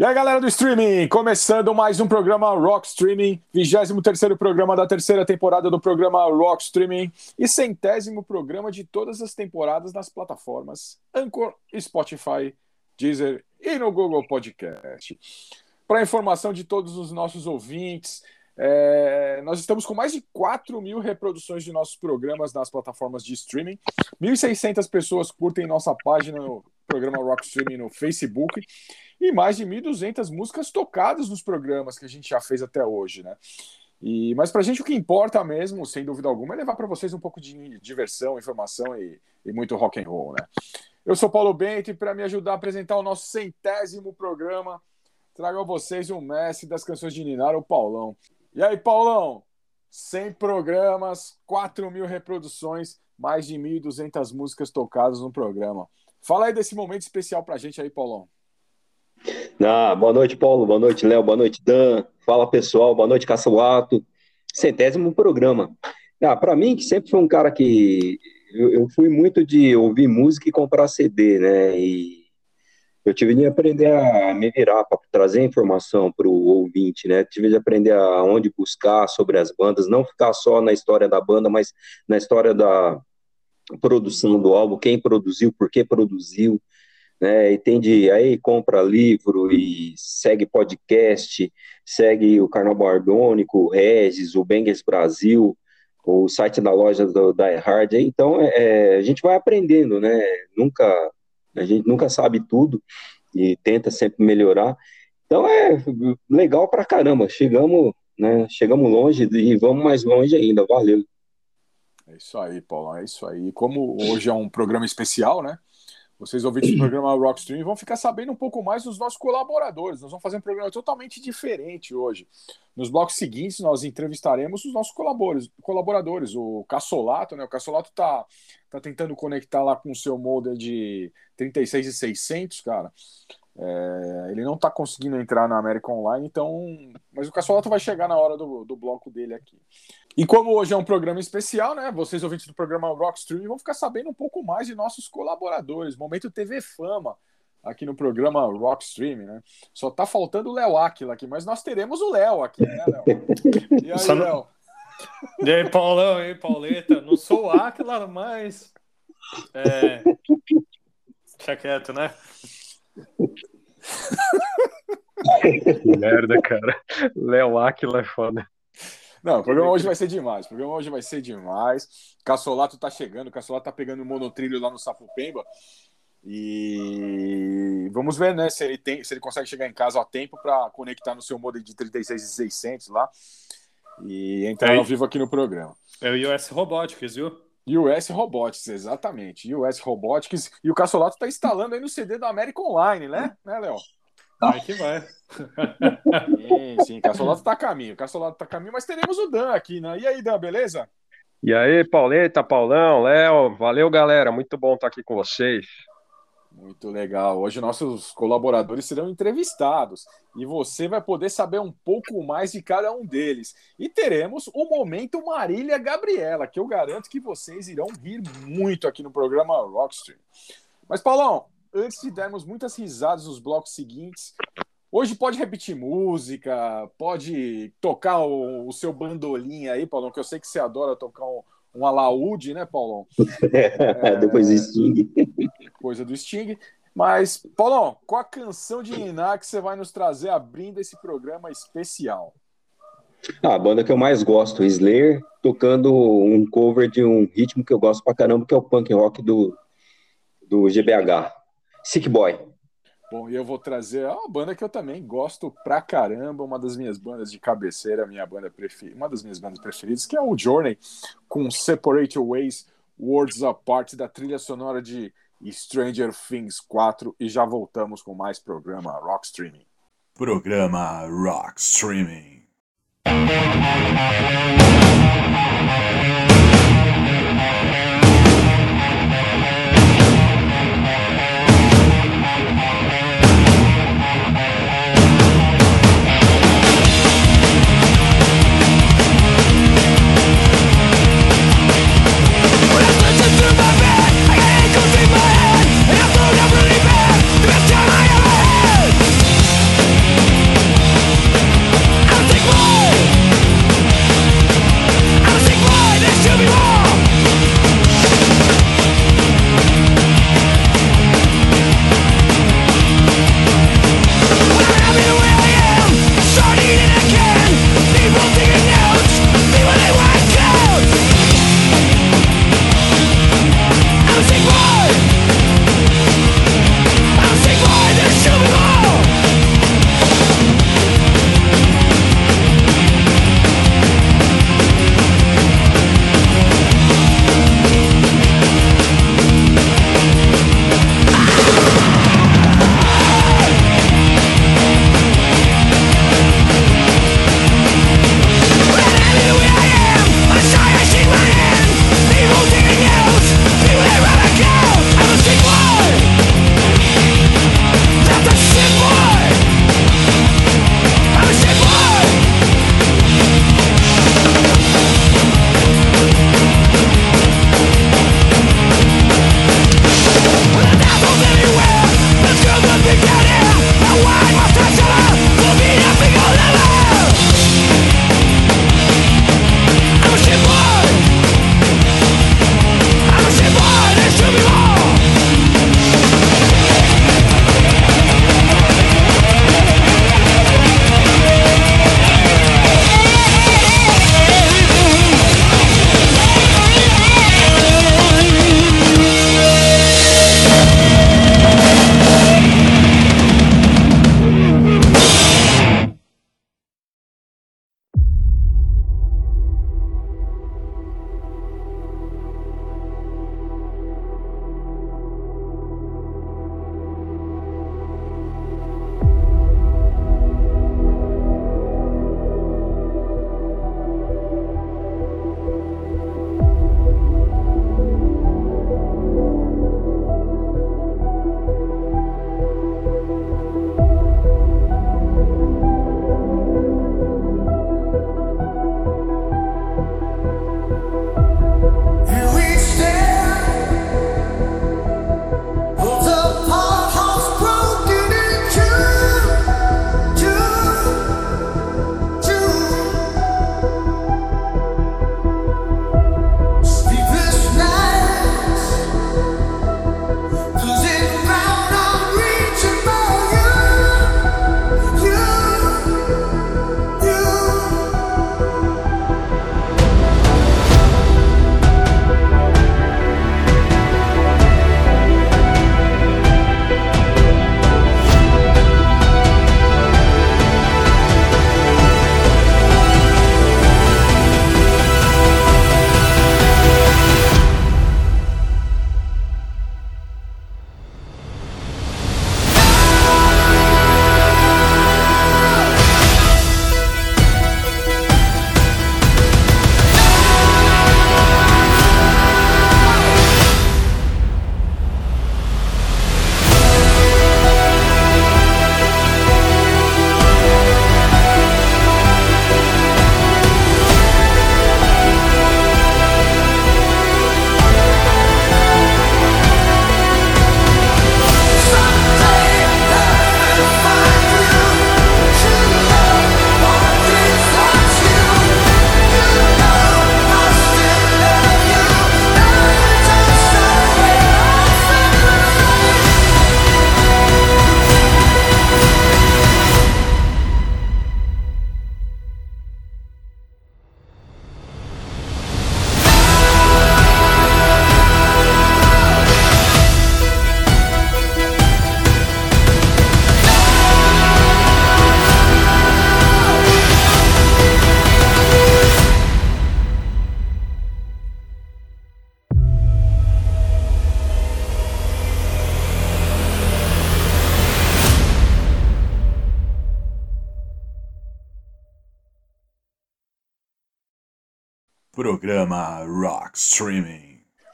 E aí, galera do streaming, começando mais um programa Rock Streaming, 23 programa da terceira temporada do programa Rock Streaming e centésimo programa de todas as temporadas nas plataformas Anchor, Spotify, Deezer e no Google Podcast. Para informação de todos os nossos ouvintes, é, nós estamos com mais de 4 mil reproduções de nossos programas nas plataformas de streaming. 1.600 pessoas curtem nossa página no programa Rock Streaming no Facebook e mais de 1.200 músicas tocadas nos programas que a gente já fez até hoje, né? E, mas para a gente o que importa mesmo, sem dúvida alguma, é levar para vocês um pouco de diversão, informação e, e, muito rock and roll, né? Eu sou Paulo Bento e para me ajudar a apresentar o nosso centésimo programa, trago a vocês o mestre das canções de Ninar, o Paulão. E aí, Paulão? 100 programas, 4 mil reproduções, mais de 1.200 músicas tocadas no programa. Fala aí desse momento especial para a gente aí, Paulão. Ah, boa noite, Paulo. Boa noite, Léo. Boa noite, Dan. Fala, pessoal. Boa noite, Caçoato. Centésimo programa. Ah, para mim, que sempre foi um cara que eu, eu, fui muito de ouvir música e comprar CD, né? E eu tive de aprender a me virar para trazer informação para o ouvinte, né? Tive de aprender aonde buscar sobre as bandas, não ficar só na história da banda, mas na história da produção do álbum, quem produziu, por que produziu né? E tem de aí compra livro e segue podcast, segue o Carnaval Arbônico, o Regis, o Bengals Brasil, o site da loja do, da Hard. Então é, é, a gente vai aprendendo, né? Nunca a gente nunca sabe tudo e tenta sempre melhorar. Então é legal pra caramba. Chegamos, né? Chegamos longe e vamos mais longe ainda. Valeu. É isso aí, Paulo. É isso aí. Como hoje é um programa especial, né? Vocês ouvintes do programa Rockstream vão ficar sabendo um pouco mais dos nossos colaboradores. Nós vamos fazer um programa totalmente diferente hoje. Nos blocos seguintes, nós entrevistaremos os nossos colaboradores. O Cassolato, né? O Cassolato está tá tentando conectar lá com o seu modem de 36,600, cara. É, ele não está conseguindo entrar na América Online, então. Mas o Cassolato vai chegar na hora do, do bloco dele aqui. E como hoje é um programa especial, né? Vocês ouvintes do programa Rockstream vão ficar sabendo um pouco mais de nossos colaboradores. Momento TV Fama aqui no programa Rockstream, né? Só tá faltando o Léo Aquila aqui, mas nós teremos o Léo aqui, né, Léo? E aí, Léo? E aí, Paulão, e aí, Pauleta? Não sou o Aquila, mas. É... Deixa quieto, né? Merda, cara. Léo Aquila é foda. Não, o programa hoje vai ser demais. O programa hoje vai ser demais. Cassolato tá chegando, o Cassolato tá pegando o monotrilho lá no Sapopemba. E vamos ver, né, se ele tem, se ele consegue chegar em casa a tempo para conectar no seu modem de 36 lá e entrar é, ao vivo aqui no programa. É o US Robotics, viu? US Robotics, exatamente. US Robotics. E o Cassolato tá instalando aí no CD da América Online, né? Né, Léo? Vai que vai. sim, sim, Cassolato tá a caminho, Cassolato tá a caminho, mas teremos o Dan aqui, né? E aí, Dan, beleza? E aí, Pauleta, Paulão, Léo, valeu, galera, muito bom estar aqui com vocês. Muito legal. Hoje nossos colaboradores serão entrevistados e você vai poder saber um pouco mais de cada um deles. E teremos o momento Marília Gabriela, que eu garanto que vocês irão rir muito aqui no programa Rockstream. Mas Paulão, antes de darmos muitas risadas nos blocos seguintes, hoje pode repetir música, pode tocar o, o seu bandolim aí, Paulão, que eu sei que você adora tocar um, um alaúde, né, Paulão? É, Depois do Sting. Coisa do Sting. Mas, Paulão, qual a canção de Niná que você vai nos trazer abrindo esse programa especial? Ah, a banda que eu mais gosto, Slayer, tocando um cover de um ritmo que eu gosto pra caramba, que é o punk rock do, do GBH. Sick Boy. Bom, e eu vou trazer uma banda que eu também gosto pra caramba, uma das minhas bandas de cabeceira, minha banda preferida, uma das minhas bandas preferidas, que é o Journey, com Separate Ways, Words Apart, da trilha sonora de Stranger Things 4, e já voltamos com mais programa Rock Streaming. Programa Rock Streaming.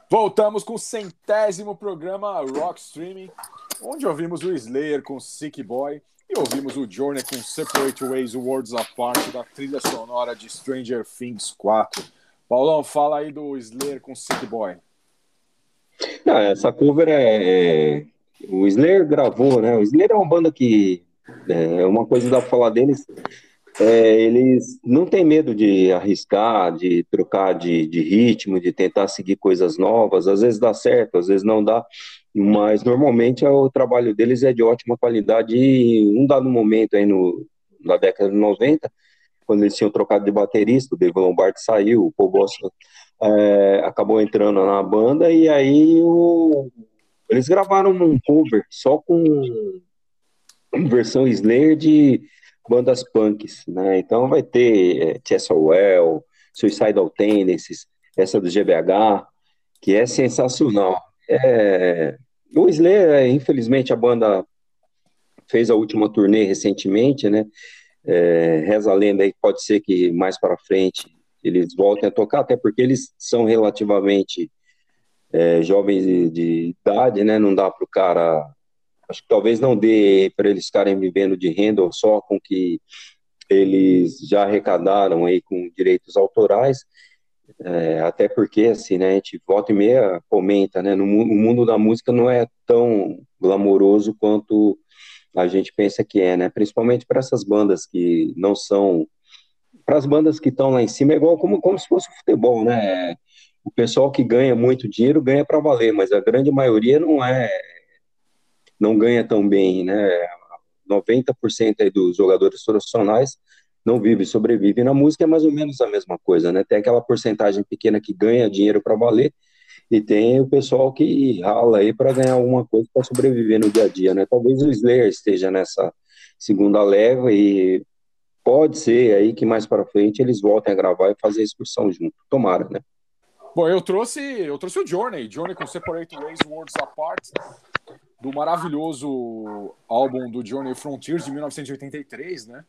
Voltamos com o centésimo programa Rock Streaming, onde ouvimos o Slayer com Sick Boy e ouvimos o Journey com Separate Ways Worlds Apart da trilha sonora de Stranger Things 4. Paulão, fala aí do Slayer com Sick Boy. Não, essa cover é, é, O Slayer gravou, né? O Slayer é uma banda que. É uma coisa dá pra falar deles é, eles não têm medo de arriscar, de trocar de, de, ritmo, de tentar seguir coisas novas. Às vezes dá certo, às vezes não dá, mas normalmente o trabalho deles é de ótima qualidade. E um dado momento aí no, na década de 90, quando eles tinham trocado de baterista, o Dave Lombardi saiu, o Paul Boss é, acabou entrando na banda, e aí o, eles gravaram um cover só com versão Slayer de bandas punks, né? Então vai ter é, Cheswell, Suicidal Tendencies, essa do GBH, que é sensacional. É, o Slayer, é, infelizmente, a banda fez a última turnê recentemente, né? É, reza a lenda aí, pode ser que mais para frente eles voltem a tocar, até porque eles são relativamente é, jovens de, de, idade, né? Não dá para o cara Acho que talvez não dê para eles ficarem vivendo de renda só com que eles já arrecadaram aí com direitos autorais, é, até porque, assim, né, a gente volta e meia comenta, né, no, o mundo da música não é tão glamouroso quanto a gente pensa que é, né, principalmente para essas bandas que não são, para as bandas que estão lá em cima, é igual como, como se fosse futebol, né, o pessoal que ganha muito dinheiro ganha para valer, mas a grande maioria não é não ganha tão bem, né? 90% dos jogadores profissionais não vive, sobrevive na música é mais ou menos a mesma coisa, né? Tem aquela porcentagem pequena que ganha dinheiro para valer e tem o pessoal que rala aí para ganhar alguma coisa para sobreviver no dia a dia, né? Talvez o Slayer esteja nessa segunda leva e pode ser aí que mais para frente eles voltem a gravar e fazer a excursão junto. Tomara, né? Bom, eu trouxe, eu trouxe o Journey, Journey com Separate Ways Worlds Apart, do maravilhoso álbum do Journey Frontiers de 1983, né?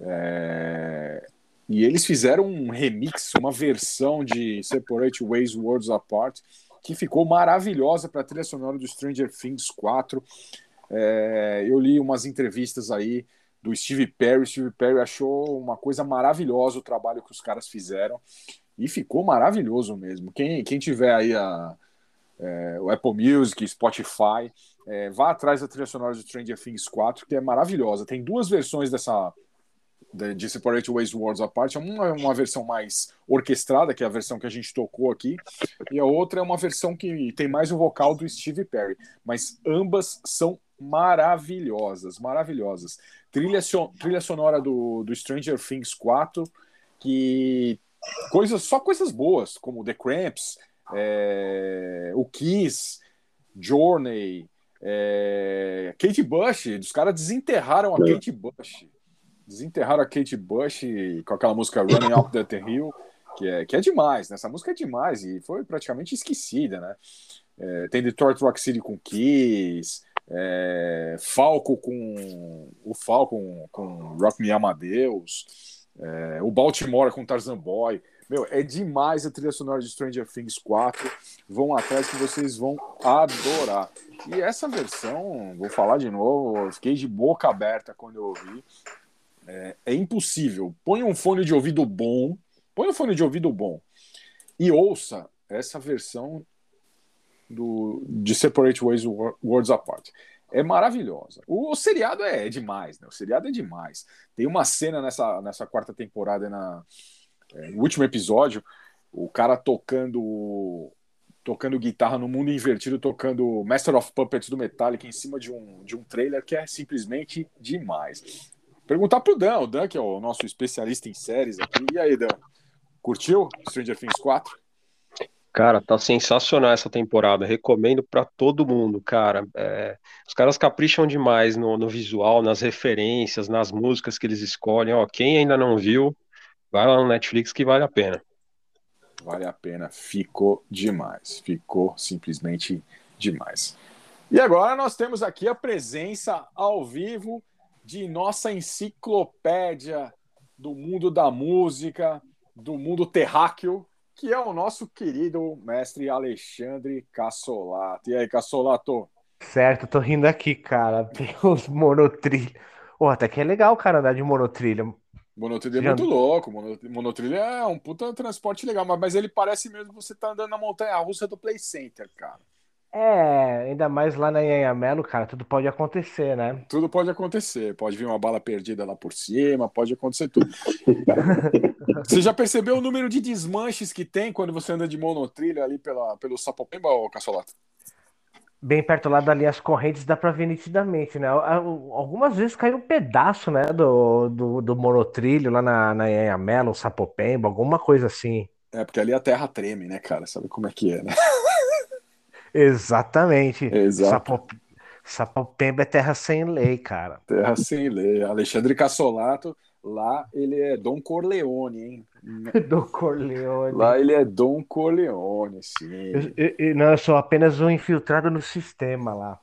É... E eles fizeram um remix, uma versão de Separate Ways Worlds Apart, que ficou maravilhosa para a trilha sonora do Stranger Things 4. É... Eu li umas entrevistas aí do Steve Perry. Steve Perry achou uma coisa maravilhosa o trabalho que os caras fizeram. E ficou maravilhoso mesmo. Quem, quem tiver aí a, é, o Apple Music, Spotify. É, vá atrás da trilha sonora de Stranger Things 4, que é maravilhosa. Tem duas versões dessa de Separate Ways Worlds Apart. Uma é uma versão mais orquestrada, que é a versão que a gente tocou aqui, e a outra é uma versão que tem mais o vocal do Steve Perry. Mas ambas são maravilhosas, maravilhosas. Trilha, so, trilha sonora do, do Stranger Things 4, que coisas só coisas boas, como The Cramps, é, o Kiss, Journey, é, Kate Bush, os caras desenterraram a é. Kate Bush. Desenterraram a Kate Bush com aquela música Running Up the Hill, que é, que é demais, né? Essa música é demais e foi praticamente esquecida, né? É, tem Detroit Rock City com Kiss, é, Falco com o Falco com Rock Me Amadeus, é, o Baltimore com Tarzan Boy. Meu, é demais a trilha sonora de Stranger Things 4. Vão atrás que vocês vão adorar. E essa versão, vou falar de novo, fiquei de boca aberta quando eu ouvi. É, é impossível. Põe um fone de ouvido bom, põe um fone de ouvido bom e ouça essa versão do, de Separate Ways Worlds Apart. É maravilhosa. O, o seriado é, é, demais, né? O seriado é demais. Tem uma cena nessa, nessa quarta temporada na é, no último episódio, o cara tocando tocando guitarra no mundo invertido, tocando Master of Puppets do Metallica em cima de um, de um trailer que é simplesmente demais. Perguntar pro Dan, o Dan que é o nosso especialista em séries aqui. E aí, Dan? Curtiu Stranger Things 4? Cara, tá sensacional essa temporada. Recomendo para todo mundo, cara. É, os caras capricham demais no, no, visual, nas referências, nas músicas que eles escolhem. Ó, quem ainda não viu, Vai lá no Netflix que vale a pena. Vale a pena, ficou demais. Ficou simplesmente demais. E agora nós temos aqui a presença ao vivo de nossa enciclopédia do mundo da música, do mundo terráqueo, que é o nosso querido mestre Alexandre Cassolato. E aí, Cassolato? Certo, tô rindo aqui, cara. Tem os monotrilhos. Oh, até que é legal, cara, andar de monotrilha. Monotrilho é muito louco. Monotrilho é um puta transporte legal, mas ele parece mesmo que você tá andando na montanha russa do Play Center, cara. É, ainda mais lá na Anhamelo, cara, tudo pode acontecer, né? Tudo pode acontecer. Pode vir uma bala perdida lá por cima, pode acontecer tudo. você já percebeu o número de desmanches que tem quando você anda de monotrilho ali pela, pelo Sapopemba, ou Cassolato? Bem perto lá das linhas correntes, dá para ver nitidamente, né? Algumas vezes caiu um pedaço, né, do, do, do monotrilho lá na, na Anhamelo, Sapopemba, alguma coisa assim. É, porque ali a terra treme, né, cara? Sabe como é que é, né? Exatamente. Exato. Sapop... Sapopemba é terra sem lei, cara. Terra sem lei. Alexandre Cassolato Lá ele é Dom Corleone, hein? Dom Corleone. Lá ele é Dom Corleone, sim. Eu, eu, não, eu sou apenas um infiltrado no sistema lá.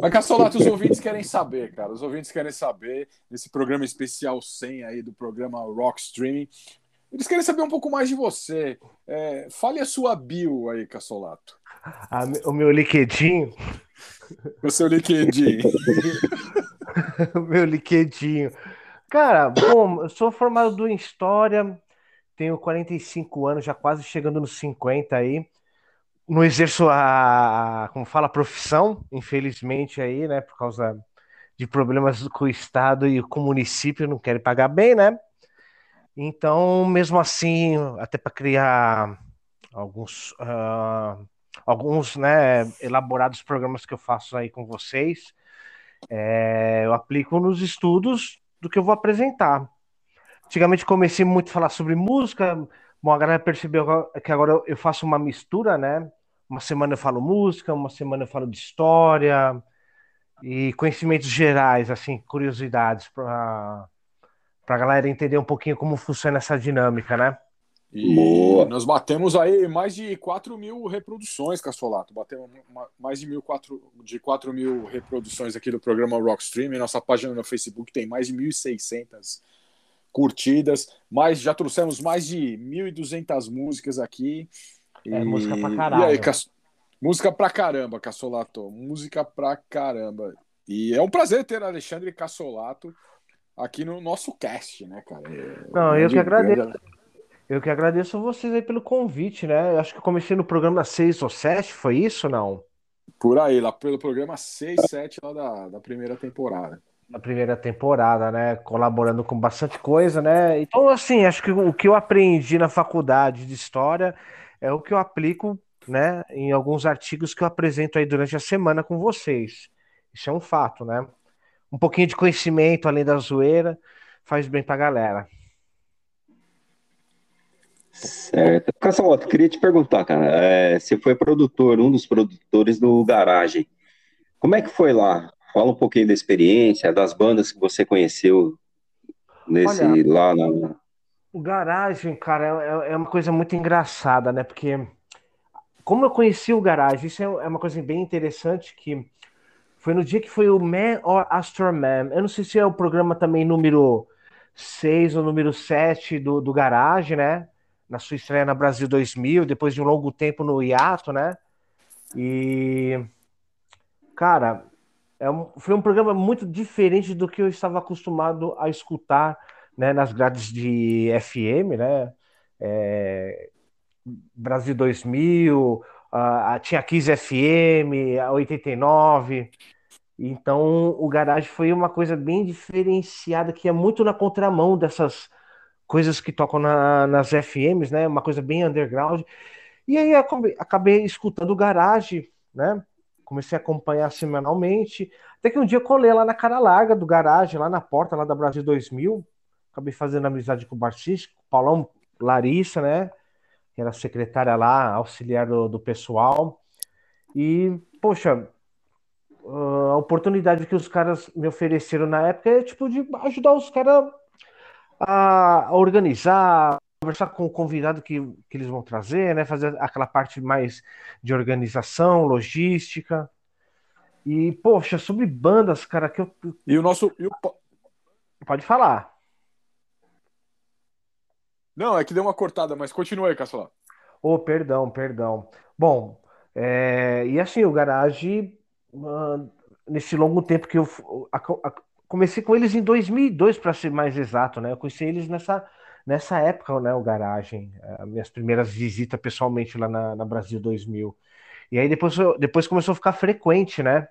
Mas, Cassolato, os ouvintes querem saber, cara. Os ouvintes querem saber, nesse programa especial 100 aí do programa Rock Streaming, eles querem saber um pouco mais de você. É, fale a sua bio aí, Cassolato. Ah, o meu liquidinho. O seu liquidinho. o meu liquidinho. Cara, bom, eu sou formado em História, tenho 45 anos, já quase chegando nos 50 aí. Não exerço a, como fala, a profissão, infelizmente aí, né, por causa de problemas com o Estado e com o município, não querem pagar bem, né? Então, mesmo assim, até para criar alguns, uh, alguns né, elaborados programas que eu faço aí com vocês, é, eu aplico nos estudos do que eu vou apresentar. Antigamente comecei muito a falar sobre música, bom, a galera percebeu que agora eu faço uma mistura, né? Uma semana eu falo música, uma semana eu falo de história e conhecimentos gerais, assim, curiosidades para a galera entender um pouquinho como funciona essa dinâmica, né? E Boa. nós batemos aí mais de 4 mil reproduções, Cassolato. Batemos mais de, mil, 4, de 4 mil reproduções aqui do programa Rockstream. Nossa página no Facebook tem mais de 1.600 curtidas. Mas já trouxemos mais de 1.200 músicas aqui. É, e... música pra caramba. E aí, Cass... Música pra caramba, Cassolato. Música pra caramba. E é um prazer ter Alexandre Cassolato aqui no nosso cast, né, cara? É... Não, eu que agradeço. Grande... Eu que agradeço vocês aí pelo convite, né? Eu acho que eu comecei no programa 6 ou 7, foi isso ou não? Por aí, lá pelo programa 6, 7 lá da, da primeira temporada. Na primeira temporada, né? Colaborando com bastante coisa, né? Então, assim, acho que o que eu aprendi na faculdade de História é o que eu aplico, né? Em alguns artigos que eu apresento aí durante a semana com vocês. Isso é um fato, né? Um pouquinho de conhecimento além da zoeira faz bem pra galera. Certo. Caçaloto, queria te perguntar, cara. É, você foi produtor, um dos produtores do Garagem. Como é que foi lá? Fala um pouquinho da experiência, das bandas que você conheceu nesse Olha, lá na. O Garagem, cara, é, é uma coisa muito engraçada, né? Porque como eu conheci o Garagem, isso é, é uma coisa bem interessante que foi no dia que foi o Man or Astro Man. Eu não sei se é o programa também número 6 ou número 7 do, do Garage, né? Na sua estreia na Brasil 2000, depois de um longo tempo no hiato, né? E, cara, é um, foi um programa muito diferente do que eu estava acostumado a escutar né, nas grades de FM, né? É, Brasil 2000, uh, tinha 15 FM, a 89. Então, o Garage foi uma coisa bem diferenciada, que é muito na contramão dessas coisas que tocam na, nas FMs, né? Uma coisa bem underground. E aí acabei, escutando o Garage, né? Comecei a acompanhar semanalmente. Até que um dia colei lá na cara larga do Garage, lá na porta lá da Brasil 2000. Acabei fazendo amizade com o Barcis, com o Paulão Larissa, né? Que era secretária lá, auxiliar do, do pessoal. E, poxa, a oportunidade que os caras me ofereceram na época é tipo de ajudar os caras a, organizar, conversar com o convidado que, que eles vão trazer, né? Fazer aquela parte mais de organização, logística. E, poxa, sobre bandas, cara, que eu. E o nosso. E o... Pode falar. Não, é que deu uma cortada, mas continua aí, Cassola. Oh, perdão, perdão. Bom, é, e assim, o Garage, uh, nesse longo tempo que eu comecei com eles em 2002, para ser mais exato, né? Eu conheci eles nessa, nessa época, né? O Garagem, uh, minhas primeiras visitas pessoalmente lá na, na Brasil 2000. E aí depois, depois começou a ficar frequente, né?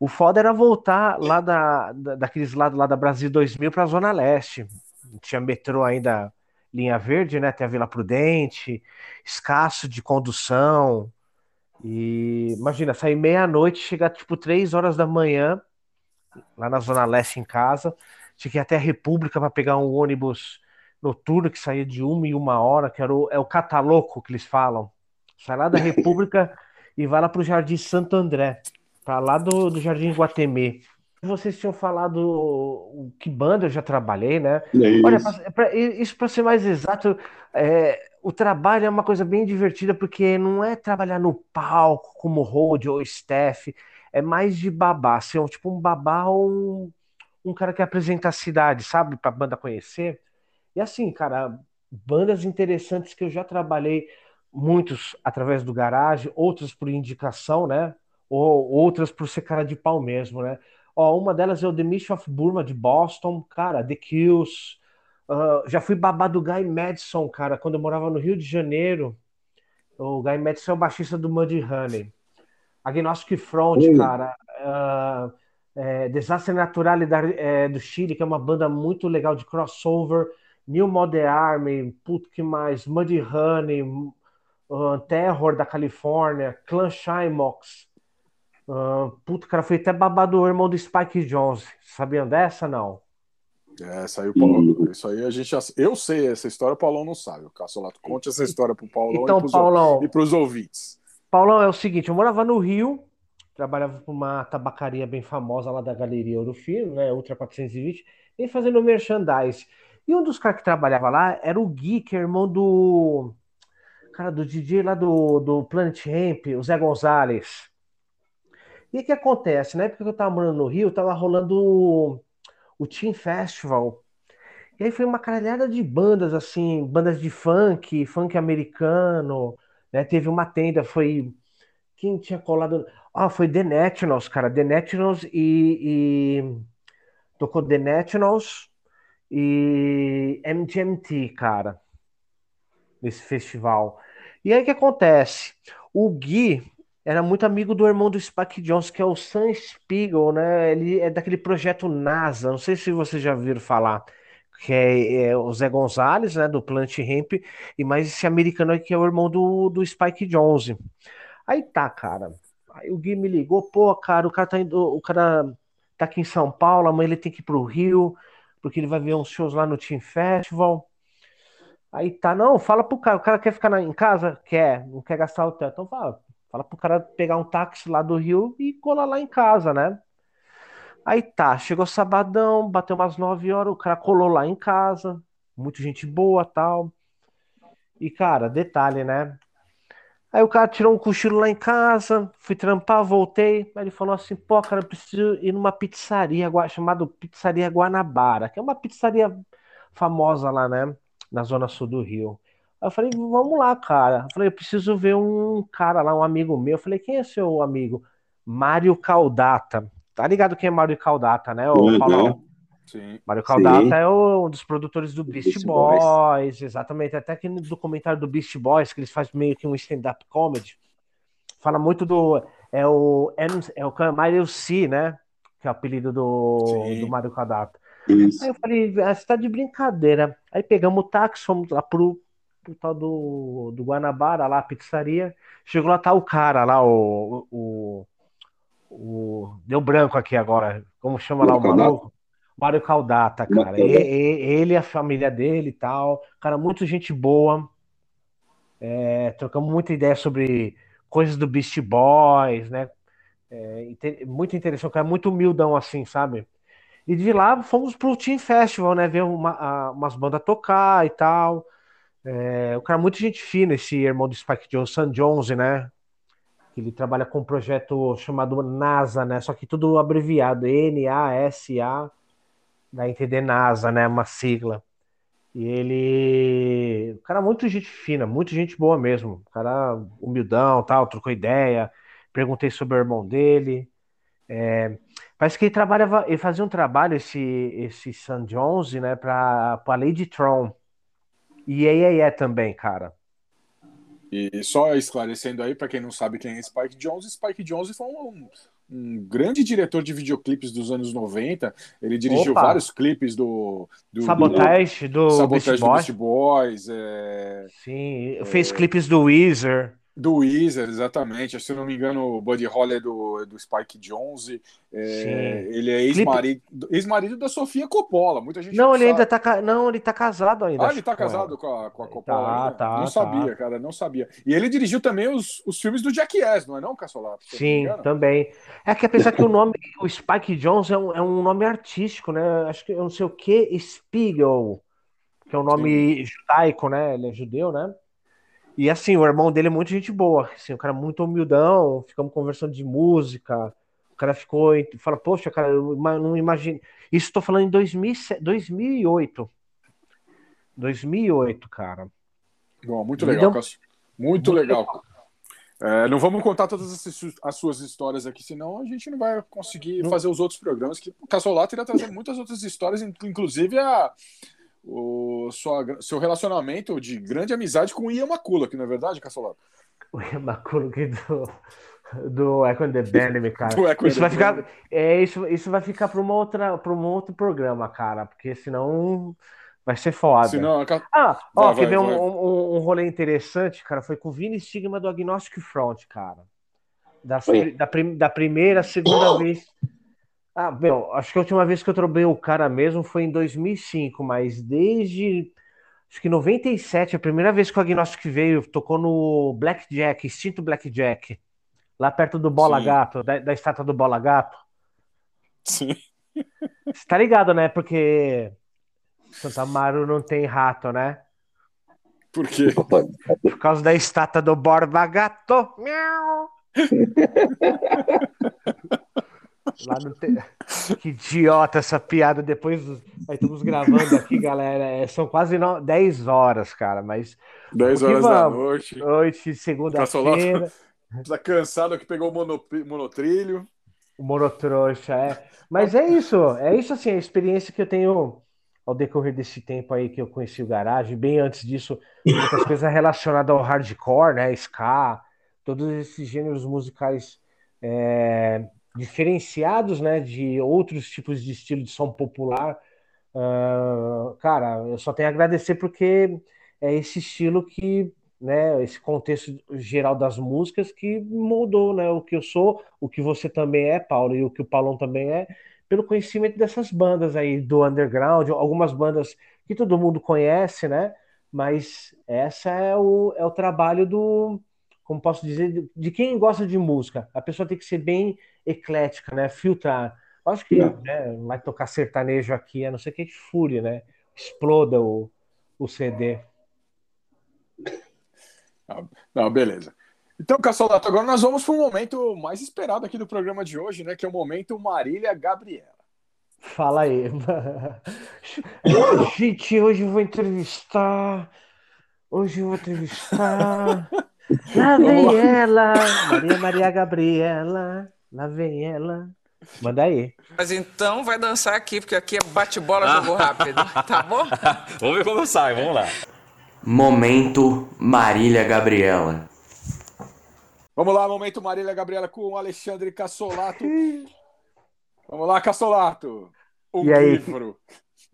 O foda era voltar lá da, da daqueles lados lá da Brasil 2000 para a Zona Leste. Tinha metrô ainda linha verde, né? Tem a Vila Prudente, escasso de condução. E imagina, sair meia-noite, chegar tipo três horas da manhã, lá na Zona Leste em casa. Tinha que ir até a República para pegar um ônibus noturno que saía de uma e uma hora, que era o, é o cataloco que eles falam. Sai lá da República e vai lá para o Jardim Santo André, para lá do, do Jardim Guatemê. Vocês tinham falado que banda eu já trabalhei, né? É Olha, pra, pra, isso para ser mais exato, é, o trabalho é uma coisa bem divertida, porque não é trabalhar no palco como road ou staff, é mais de babá, ser assim, tipo um babá ou um, um cara que apresenta a cidade, sabe? Para a banda conhecer. E assim, cara, bandas interessantes que eu já trabalhei, muitos através do garagem, outros por indicação, né? Ou outras por ser cara de pau mesmo, né? Ó, uma delas é o The Mist of Burma de Boston, cara, The Kills. Uh, já fui babá do Guy Madison, cara, quando eu morava no Rio de Janeiro. O Guy Madison é o baixista do Muddy Honey. Agnostic Front, cara. Uh, é, Desastre Natural é, do Chile, que é uma banda muito legal de crossover. New Modern Army, puto que mais? Muddy Honey, uh, Terror da Califórnia, Clan Shymox. Uh, puto, cara, foi até babado o irmão do Spike Jones. Sabiam dessa, não? É, saiu Paulo. Isso aí a gente já... Eu sei essa história, o Paulão não sabe. O Cassolato, conte essa história pro Paulão então, e, pros, Paulão, e pros ouvintes. Paulão, é o seguinte, eu morava no Rio, trabalhava para uma tabacaria bem famosa lá da Galeria Ouro Fino, né, Ultra 420, e fazendo merchandise. E um dos caras que trabalhava lá era o Gui, que é irmão do... Cara, do DJ lá do, do Planet Ramp, o Zé Gonzalez. E o que acontece? Na época que eu tava morando no Rio, tava rolando o, o Team Festival. E aí foi uma caralhada de bandas, assim, bandas de funk, funk americano, né? Teve uma tenda, foi. Quem tinha colado? Ah, foi The Nationals, cara. The Nationals e, e... Tocou The Nationals e MGMT, cara. Nesse festival. E aí o que acontece? O Gui, era muito amigo do irmão do Spike Jones, que é o Sam Spiegel, né? Ele é daquele projeto NASA, não sei se vocês já viram falar, que é, é o Zé Gonzalez, né, do Plant Ramp, e mais esse americano aí que é o irmão do, do Spike Jones. Aí tá, cara. Aí o Gui me ligou, pô, cara, o cara tá indo, o cara tá aqui em São Paulo, amanhã ele tem que ir pro Rio, porque ele vai ver uns shows lá no Team Festival. Aí tá, não, fala pro cara, o cara quer ficar na, em casa? Quer, não quer gastar o teto. Então fala, Fala pro cara pegar um táxi lá do Rio e colar lá em casa, né? Aí tá, chegou sabadão, bateu umas 9 horas, o cara colou lá em casa, muita gente boa tal. E cara, detalhe, né? Aí o cara tirou um cochilo lá em casa, fui trampar, voltei. Aí ele falou assim: pô, cara, eu preciso ir numa pizzaria chamada Pizzaria Guanabara, que é uma pizzaria famosa lá, né? Na zona sul do Rio. Aí eu falei, vamos lá, cara. Eu falei, eu preciso ver um cara lá, um amigo meu. Eu falei, quem é seu amigo? Mário Caldata. Tá ligado quem é Mário Caldata, né? O uhum. Paulo? Sim. Mário Caldata Sim. é um dos produtores do Beast, Beast Boys. Boys. exatamente. Até que no documentário do Beast Boys, que eles fazem meio que um stand-up comedy, fala muito do. É o, é o Mário C, né? Que é o apelido do, do Mário Caldata. Isso. Aí eu falei, ah, você tá de brincadeira. Aí pegamos o táxi, fomos lá pro, pro tal do, do Guanabara, lá, a pizzaria. Chegou lá, tá o cara lá, o. o, o deu branco aqui agora. Como chama lá o maluco? Mário Caldata, cara. E, ele e a família dele e tal. Cara, muito gente boa. É, trocamos muita ideia sobre coisas do Beast Boys, né? É, muito interessante, cara, muito humildão assim, sabe? E de lá fomos pro Team Festival, né? Ver uma, a, umas bandas tocar e tal. É, o cara é muito gente fina, esse irmão do Spike Jones, Sam Jones, né? Que ele trabalha com um projeto chamado NASA, né? Só que tudo abreviado, N-A-S-A, vai entender NASA, né? Uma sigla. E ele. O cara, muito gente fina, muito gente boa mesmo. O cara humildão, tal, trocou ideia. Perguntei sobre o irmão dele. É, parece que ele trabalhava, ele fazia um trabalho, esse, esse Sam Jones, né, para a Lady Tron. E aí é também, cara. E só esclarecendo aí, para quem não sabe quem é Spike Jones, Spike Jones foi um, um grande diretor de videoclipes dos anos 90. Ele dirigiu Opa. vários clipes do. do Sabotage do, do, Sabotage do Beast Boys. É, Sim, é, fez clipes do Weezer. Do Weezer, exatamente. Se eu não me engano, o Buddy Holly é do, do Spike Jones. É, ele é ex-marido ex da Sofia Coppola. Muita gente não, não ele sabe. ainda tá, não, ele tá casado ainda. Ah, ele tá casado com a, com a Coppola. Tá, tá, não tá. sabia, cara, não sabia. E ele dirigiu também os, os filmes do Jackass, não é não, Cassolato? Sim, também. É que apesar que o nome, o Spike Jones é um, é um nome artístico, né? Acho que eu não sei o que, Spiegel, que é um nome Sim. judaico, né? Ele é judeu, né? E assim, o irmão dele é muito gente boa, assim, o cara é muito humildão, ficamos conversando de música. O cara ficou e fala, poxa, cara, eu não imagino. Isso estou falando em 2007, 2008. 2008, cara. Bom, muito legal, então, Muito, muito legal. legal. É, não vamos contar todas as, as, suas histórias aqui, senão a gente não vai conseguir não. fazer os outros programas. Que o Cassolato irá trazer muitas outras histórias, inclusive a, o sua, seu relacionamento de grande amizade com o Ian Makula, que não é verdade, Cassolato? O Ian Makula que do, do Echo and the Benemy, cara. isso vai ficar, é, isso, isso vai ficar para uma outra, para um outro programa, cara, porque senão vai ser foda. Senão, Ah, ó, vai, quer ver um, um, um, rolê interessante, cara? Foi com o Vini Stigma do Agnostic Front, cara. Da, prim, da primeira, segunda vez ah, meu, acho que a última vez que eu trombei o cara mesmo foi em 2005, mas desde acho que 97, a primeira vez que o Agnóstico veio, tocou no Blackjack, extinto Blackjack, lá perto do Bola Sim. Gato, da, da estátua do Bola Gato. Sim. Você tá ligado, né? Porque Santa Maru não tem rato, né? Por quê? Por causa da estátua do Borba Gato. Miau. Lá no te... Que idiota essa piada. Depois. Aí estamos gravando aqui, galera. É, são quase no... 10 horas, cara. Mas. 10 horas da noite. Noite, segunda-feira. Tá cansado que pegou o mono... monotrilho. O monotrouxa, é. Mas é isso. É isso, assim, a experiência que eu tenho ao decorrer desse tempo aí que eu conheci o garagem. Bem antes disso, muitas coisas relacionadas ao hardcore, né? Ska, todos esses gêneros musicais. É, diferenciados, né, de outros tipos de estilo de som popular. Uh, cara, eu só tenho a agradecer porque é esse estilo que, né, esse contexto geral das músicas que moldou, né, o que eu sou, o que você também é, Paulo, e o que o Paulão também é, pelo conhecimento dessas bandas aí do underground, algumas bandas que todo mundo conhece, né, mas essa é o, é o trabalho do, como posso dizer, de, de quem gosta de música. A pessoa tem que ser bem eclética, né? Filtrar. Acho que né, vai tocar sertanejo aqui, a não ser que fure, né? Exploda o, o CD. Não, beleza. Então, Cassolato, agora nós vamos para um momento mais esperado aqui do programa de hoje, né? Que é o momento Marília Gabriela. Fala aí. Gente, hoje eu vou entrevistar. Hoje eu vou entrevistar. Lá vem ela, Maria Maria Gabriela. Lá vem ela. Manda aí. Mas então vai dançar aqui, porque aqui é bate-bola, jogo rápido. Tá bom? vamos ver como sai, vamos lá. Momento Marília Gabriela. Vamos lá, momento Marília Gabriela com o Alexandre Cassolato. Vamos lá, Cassolato. Um e aí, livro.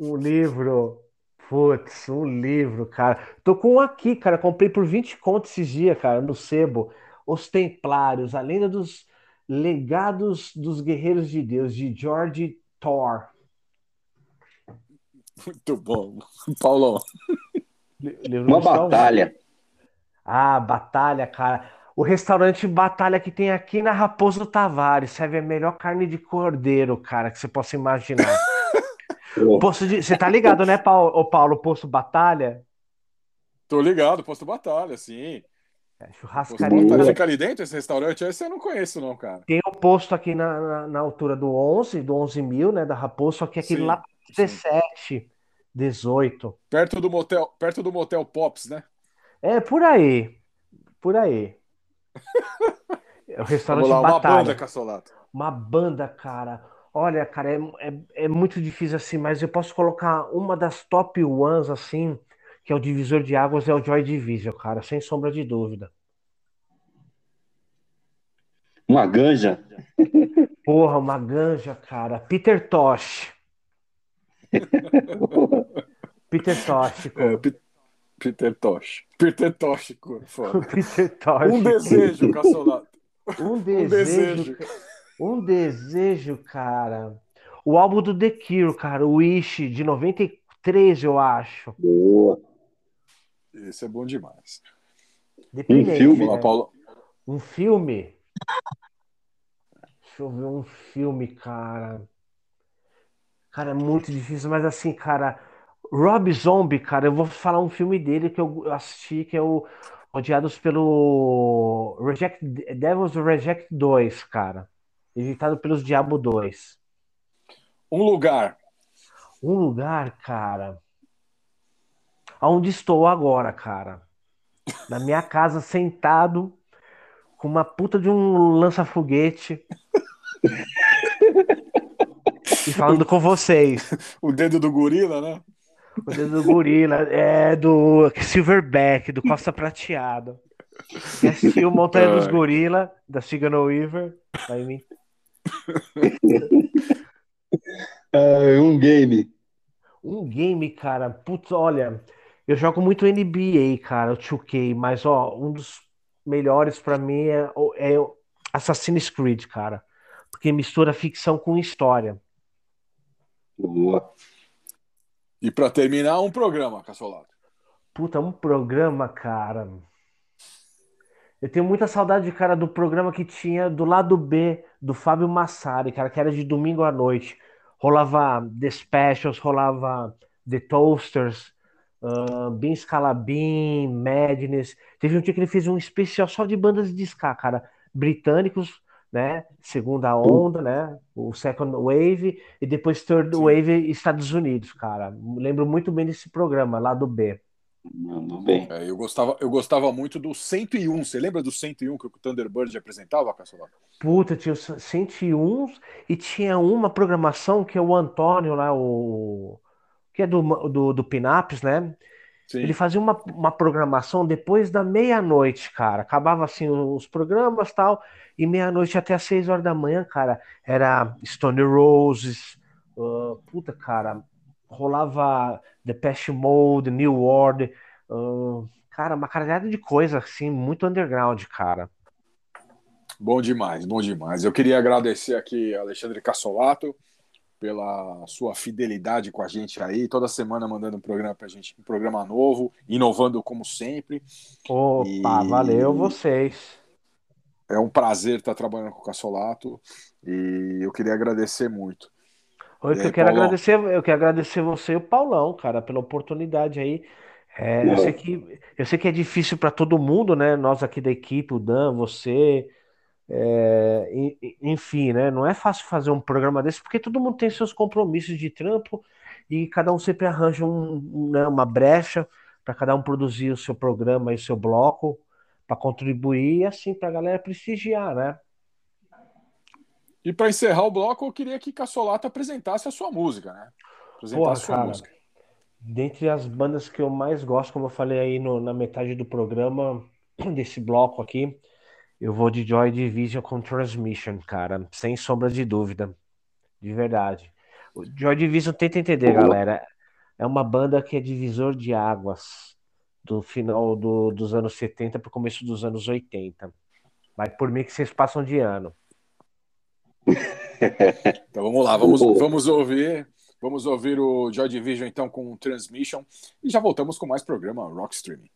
Um livro. Putz, um livro, cara. Tô com um aqui, cara. Comprei por 20 contos esses dias, cara, no sebo. Os Templários, a lenda dos Legados dos Guerreiros de Deus, de George Thor. Muito bom. Paulão. Uma batalha. Ah, batalha, cara. O restaurante Batalha que tem aqui na Raposo Tavares serve a melhor carne de cordeiro, cara, que você possa imaginar. posto de... Você tá ligado, né, Paulo? Paulo, posto Batalha? Tô ligado, posto Batalha, sim. É, churrascaria. Você fica ali dentro esse restaurante? Esse eu não conheço, não, cara. Tem o um posto aqui na, na, na, altura do 11, do 11 mil, né, da Raposo, só que aquele sim, lá 17 sim. 18. Perto do motel, perto do motel Pops, né? É, por aí. Por aí. É o restaurante Vamos lá, uma Batalha. banda, Cassolato. Uma banda, cara. Olha, cara, é, é, é muito difícil assim, mas eu posso colocar uma das top ones, assim, que é o divisor de águas, é o Joy Division, cara, sem sombra de dúvida. Uma ganja. Porra, uma ganja, cara. Peter Tosh. Peter Tosh, É, Pe- Peter Tosh. Peter Tosh, co- foda. Peter Tosh. Um desejo, Cassolato. Um desejo. desejo. Um desejo, cara. O álbum do The Cure, cara, o Wish, de 93, eu acho. Boa. Esse é bom demais. Deprimente, filme? Né? Paulo. Um filme? Deixa eu ver um filme, cara. Cara, é muito difícil, mas assim, cara, Rob Zombie, cara, eu vou falar um filme dele que eu assisti, que é o Odiados pelo Reject, Devil's Reject 2, cara. Rejeitado pelos Diabo 2. Um lugar. Um lugar, cara. Aonde estou agora, cara. Na minha casa, sentado, com uma puta de um lança-foguete. e falando com vocês. O dedo do gorila, né? O dedo do gorila. É do Silverback, do Costa Prateado. Quem assistiu Montanha dos. Gorila, da Sigourney Weaver, vai me É, um game. Um game, cara, putz, olha, eu jogo muito NBA, cara, o 2K, mas ó, um dos melhores pra mim é, o- é Assassin's Creed, cara, porque mistura ficção com história. Boa. E pra terminar, um programa, Cassolato. Puta, um programa, cara. Eu tenho muita saudade, cara, do programa que tinha do lado B do Fábio Massari, cara, que era de domingo à noite. Rolava The Specials, rolava The Toasters, uh, Bean Scalabin, Madness. Teve um dia que ele fez um especial só de bandas de ska, cara. Britânicos, né? Segunda onda, né? O Second Wave e depois Third. Wave Estados Unidos, cara. Lembro muito bem desse programa, lá do B. Mandou bem. É, eu, gostava, eu gostava muito do 101. Você lembra do 101 que o Thunderbird apresentava, Cassolato? Puta, tinha os 101 e tinha uma programação que é o Antônio lá, o que é do, do, do Pinaps, né? Sim. Ele fazia uma, uma programação depois da meia-noite, cara. Acabava assim os programas tal, e meia-noite até às seis horas da manhã, cara. Era Stone Roses, ah, puta, cara. Rolava The Pest Mode, New Order, ah, cara, uma caralhada de coisa assim, muito underground, cara. Bom demais, bom demais. Eu queria agradecer aqui a Alexandre Cassolato pela sua fidelidade com a gente aí, toda semana mandando um programa pra gente, um programa novo, inovando como sempre. Opa, E- valeu vocês. É um prazer estar trabalhando com o Cassolato e eu queria agradecer muito. Oi, E que aí, eu quero Paulão? agradecer, eu quero agradecer você e o Paulão, cara, pela oportunidade aí. É, eu Não. sei que, eu sei que é difícil para todo mundo, né? Nós aqui da equipe, o Dan, você, é, e- e- enfim, né? Não é fácil fazer um programa desse porque todo mundo tem seus compromissos de trampo e cada um sempre arranja um, um, né, uma brecha para cada um produzir o seu programa e o seu bloco para contribuir e assim para a galera prestigiar, né? E para encerrar o bloco, eu queria que Cassolato apresentasse a sua música, né? Apresentasse Porra, a sua cara. música. Dentre as bandas que eu mais gosto, como eu falei aí no- na metade do programa, desse bloco aqui, eu vou de Joy Division com Transmission, cara, sem sombra de dúvida, de verdade. O Joy Division tenta entender, galera, é uma banda que é divisor de águas do final do- dos anos 70 para o começo dos anos 80. Vai por mim que vocês passam de ano. Então vamos lá, vamos, vamos ouvir. Vamos ouvir o Joy Division então com Transmission e já voltamos com mais programa Rock Streaming.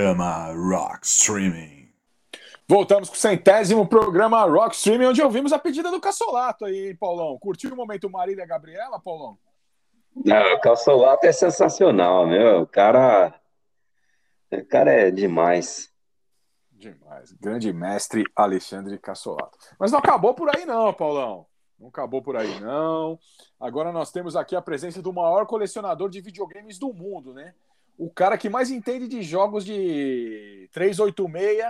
Programa Rock Streaming. Voltamos com o centésimo programa Rock Streaming, onde ouvimos a pedida do Cassolato aí, Paulão. Curtiu o momento Marília Gabriela, Paulão? Não, o Cassolato é sensacional, meu. O cara. O cara é demais. Demais. Grande mestre Alexandre Cassolato. Mas não acabou por aí, não, Paulão. Não acabou por aí, não. Agora nós temos aqui a presença do maior colecionador de videogames do mundo, né? O cara que mais entende de jogos de 386,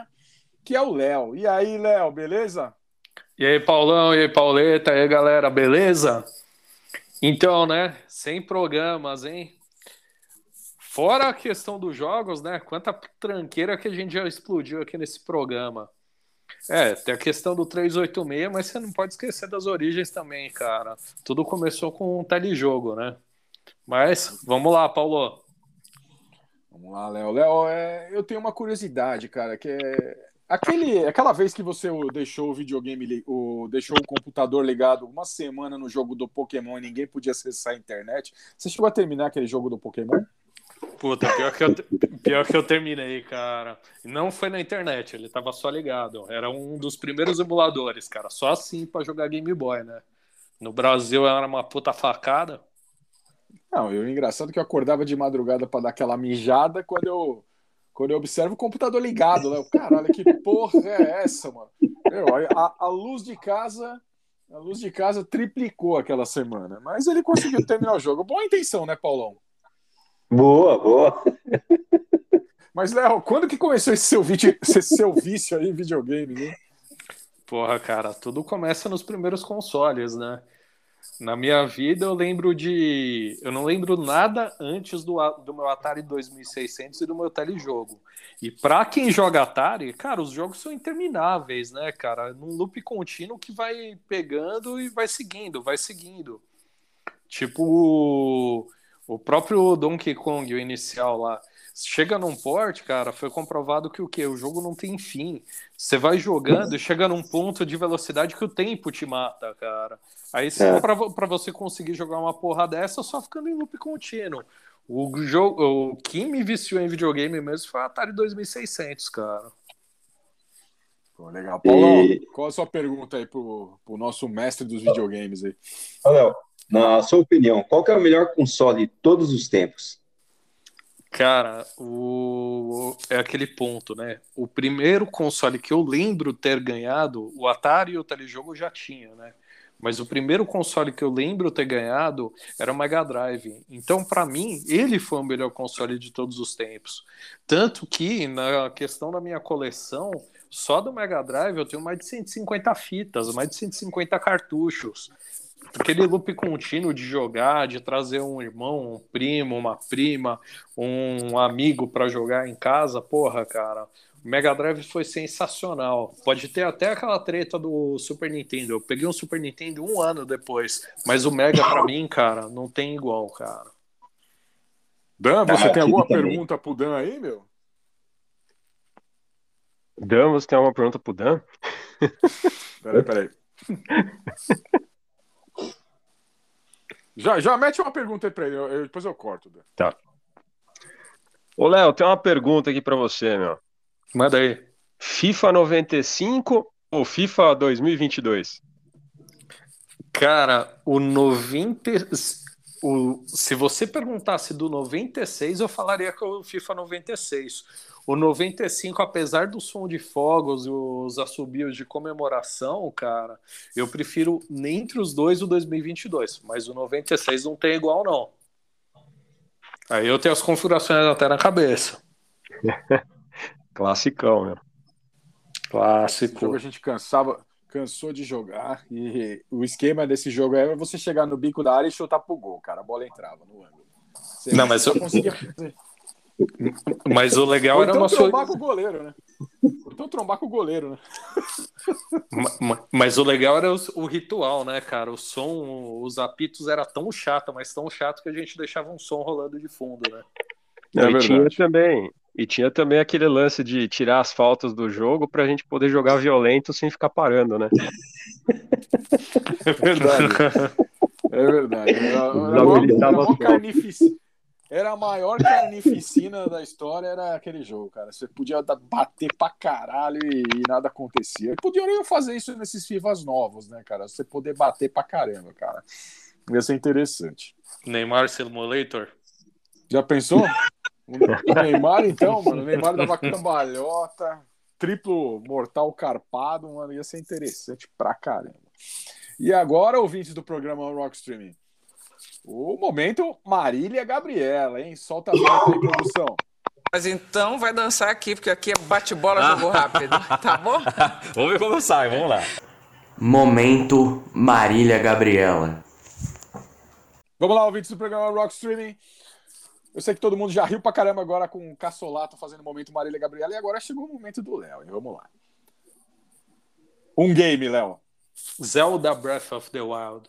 que é o Léo. E aí, Léo, beleza? E aí, Paulão, e aí, Pauleta, e aí, galera, beleza? Então, né, sem programas, hein? Fora a questão dos jogos, né? Quanta tranqueira que a gente já explodiu aqui nesse programa. É, tem a questão do 386, mas você não pode esquecer das origens também, cara. Tudo começou com um telejogo, né? Mas vamos lá, Paulo. Vamos lá, Léo. Léo, é... eu tenho uma curiosidade, cara, que é aquele, aquela vez que você deixou o videogame, o, deixou o computador ligado uma semana no jogo do Pokémon e ninguém podia acessar a internet. Você chegou a terminar aquele jogo do Pokémon? Puta, pior que, eu, pior que eu terminei, cara. Não foi na internet, ele tava só ligado. Era um dos primeiros emuladores, cara. Só assim para jogar Game Boy, né? No Brasil era uma puta facada. Não, e o engraçado é que eu acordava de madrugada para dar aquela mijada quando eu, quando eu observo o computador ligado, né? Caralho, que porra é essa, mano? Meu, a, a luz de casa. A luz de casa triplicou aquela semana, mas ele conseguiu terminar o jogo. Boa intenção, né, Paulão? Boa, boa. Mas, Léo, quando que começou esse seu, vídeo, esse seu vício aí em videogame, né? Porra, cara, tudo começa nos primeiros consoles, né? Na minha vida eu lembro de. Eu não lembro nada antes do, do meu Atari 2600 e do meu telejogo. E pra quem joga Atari, cara, os jogos são intermináveis, né, cara? Num loop contínuo que vai pegando e vai seguindo, vai seguindo. Tipo o próprio Donkey Kong, o inicial lá, chega num port, cara, foi comprovado que o que? O jogo não tem fim. Você vai jogando e chega num ponto de velocidade que o tempo te mata, cara. Aí é. para você conseguir jogar uma porra dessa, só ficando em loop contínuo. O jogo, o que me viciou em videogame mesmo foi o Atari 2600, cara. Pô, legal. Paulo, e... qual a sua pergunta aí pro, pro nosso mestre dos videogames aí? Léo, na sua opinião, qual é o melhor console de todos os tempos? Cara, o... é aquele ponto, né? O primeiro console que eu lembro ter ganhado, o Atari e o Telejogo já tinha, né? Mas o primeiro console que eu lembro ter ganhado era o Mega Drive. Então, para mim, ele foi o melhor console de todos os tempos. Tanto que, na questão da minha coleção, só do Mega Drive eu tenho mais de 150 fitas, mais de 150 cartuchos aquele loop contínuo de jogar, de trazer um irmão, um primo, uma prima, um amigo para jogar em casa, porra, cara. O Mega Drive foi sensacional. Pode ter até aquela treta do Super Nintendo. Eu peguei um Super Nintendo um ano depois, mas o Mega para mim, cara, não tem igual, cara. Dan, você ah, tem alguma também. pergunta pro Dan aí, meu? Dan, você tem alguma pergunta pro Dan? Peraí, peraí. Já, já mete uma pergunta aí pra ele, eu, eu, depois eu corto. Tá. Ô, Léo, tem uma pergunta aqui pra você, meu. Manda aí. FIFA 95 ou FIFA 2022? Cara, o 90. O, se você perguntasse do 96, eu falaria que é o FIFA 96. O 95, apesar do som de fogos e os assobios de comemoração, cara, eu prefiro entre os dois o 2022, mas o 96 não tem igual, não. Aí eu tenho as configurações até na cabeça. Classicão, meu. Clássico. Jogo a gente cansava, cansou de jogar e o esquema desse jogo é você chegar no bico da área e chutar pro gol, cara. A bola entrava no ângulo. Você não, mas eu conseguia mas o legal Ou era então uma trombar com o goleiro, né? Ou então trombar com o goleiro, né? Mas o legal era o, o, ritual, né, cara? O som, os apitos era tão chato, mas tão chato que a gente deixava um som rolando de fundo, né? É e tinha também, e tinha também aquele lance de tirar as faltas do jogo pra gente poder jogar violento sem ficar parando, né? É verdade. É verdade. Era, era, era, era uma carnificina Era a maior carnificina da história, era aquele jogo, cara. Você podia bater pra caralho e, e nada acontecia. Podiam fazer isso nesses FIFAs novos, né, cara? Você poder bater pra caramba, cara. Ia ser interessante. Neymar Simulator. Já pensou? O Neymar, então, mano. O Neymar dava cambalhota, triplo mortal carpado, mano. Ia ser interessante pra caramba. E agora, ouvintes do programa Rock Streaming. O momento Marília Gabriela, hein? Solta a vinheta aí, produção. Mas então vai dançar aqui, porque aqui é bate-bola, jogo rápido, tá bom? vamos ver como sai, vamos lá. Momento Marília Gabriela. Vamos lá, ouvintes do programa Rock Streaming. Eu sei que todo mundo já riu pra caramba agora com o Cassolato fazendo o momento Marília Gabriela e agora chegou o momento do Léo, Vamos lá. Um game, Léo. Zelda Breath of the Wild.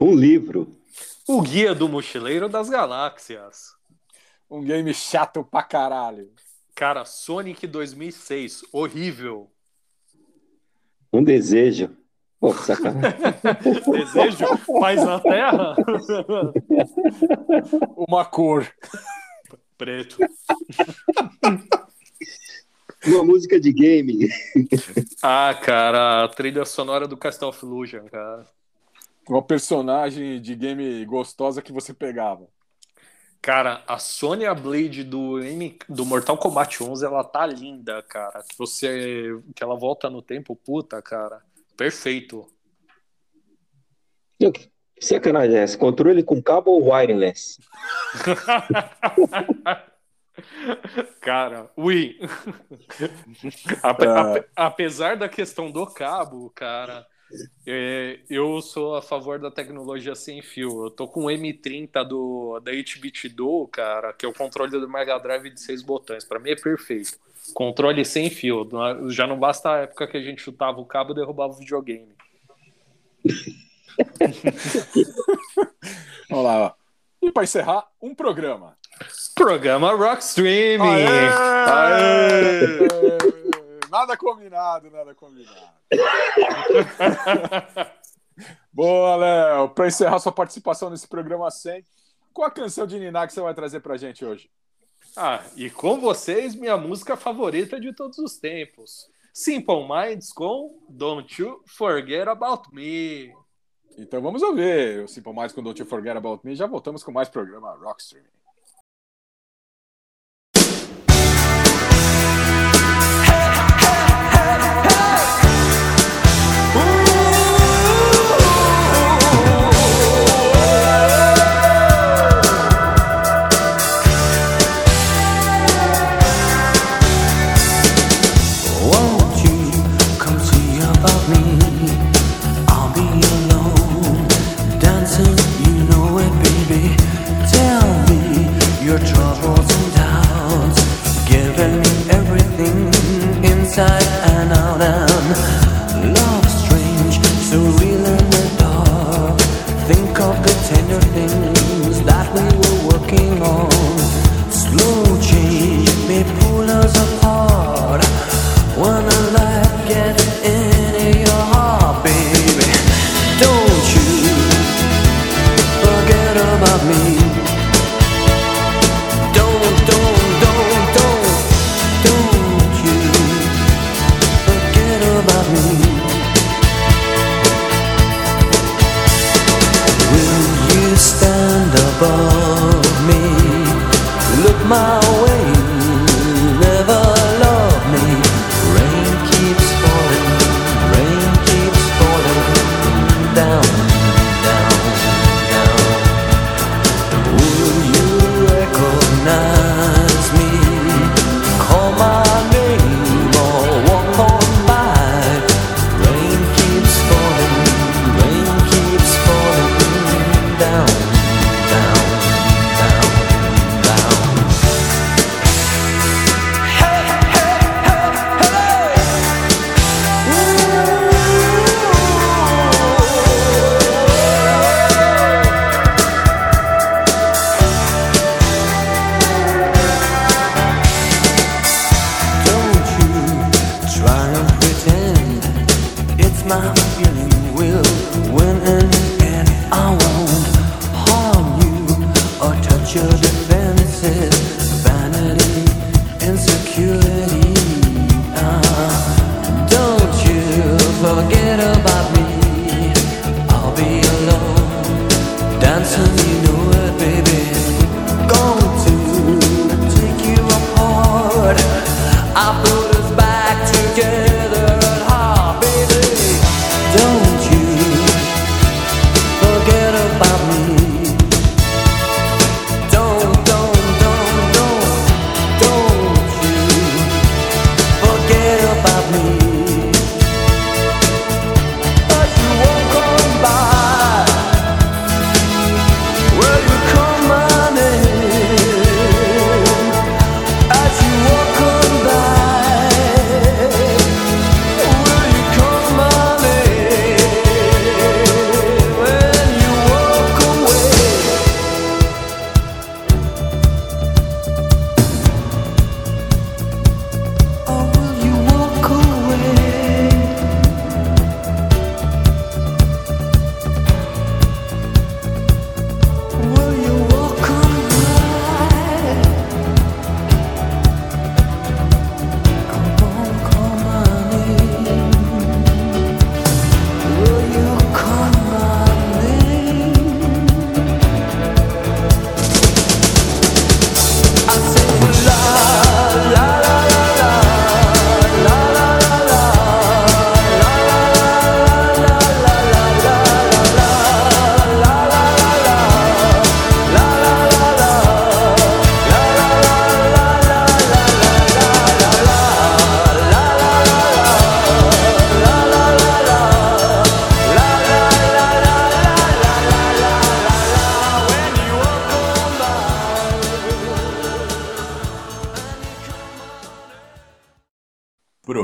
Um livro. O Guia do Mochileiro das Galáxias. Um game chato pra caralho. Cara, Sonic 2006. Horrível. Um desejo. Pô, sacanagem. desejo? Paz na Terra? Uma cor. Preto. Uma música de game. ah, cara, a trilha sonora do Castle of Illusion, cara. Uma personagem de game gostosa que você pegava. Cara, a Sonya Blade do, M... do Mortal Kombat 11, ela tá linda, cara. Que você que ela volta no tempo, puta, cara. Perfeito. Que sacanagem é essa? Controle com cabo ou wireless? Cara, ui. Ape, é. apesar da questão do cabo, cara, eu sou a favor da tecnologia sem fio. Eu tô com o M30 do, da 8-bit Duo, cara, que é o controle do Mega Drive de seis botões. Para mim é perfeito. Controle sem fio. Já não basta a época que a gente chutava o cabo e derrubava o videogame. Vamos lá, ó. E para encerrar, um programa. Programa Rock Streaming. Aê! Aê! Nada combinado, nada combinado. Boa, Léo. Para encerrar sua participação nesse programa 100, qual a canção de Niná que você vai trazer para gente hoje? Ah, e com vocês, minha música favorita de todos os tempos. Simple Minds com Don't You Forget About Me. Então vamos ouvir o Simple Mais com Don't You Forget About Me. Já voltamos com mais programa Rockstream.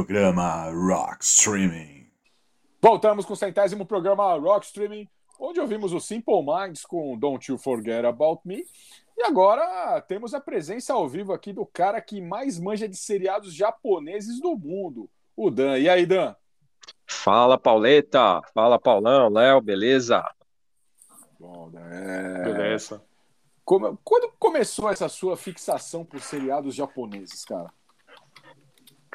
Programa Rock Streaming. Voltamos com o centésimo programa Rock Streaming, onde ouvimos o Simple Minds com Don't You Forget About Me. E agora temos a presença ao vivo aqui do cara que mais manja de seriados japoneses do mundo, o Dan. E aí, Dan? Fala, Pauleta. Fala, Paulão, Léo, beleza? Bom, é... Beleza. Como- Quando começou essa sua fixação por seriados japoneses, cara?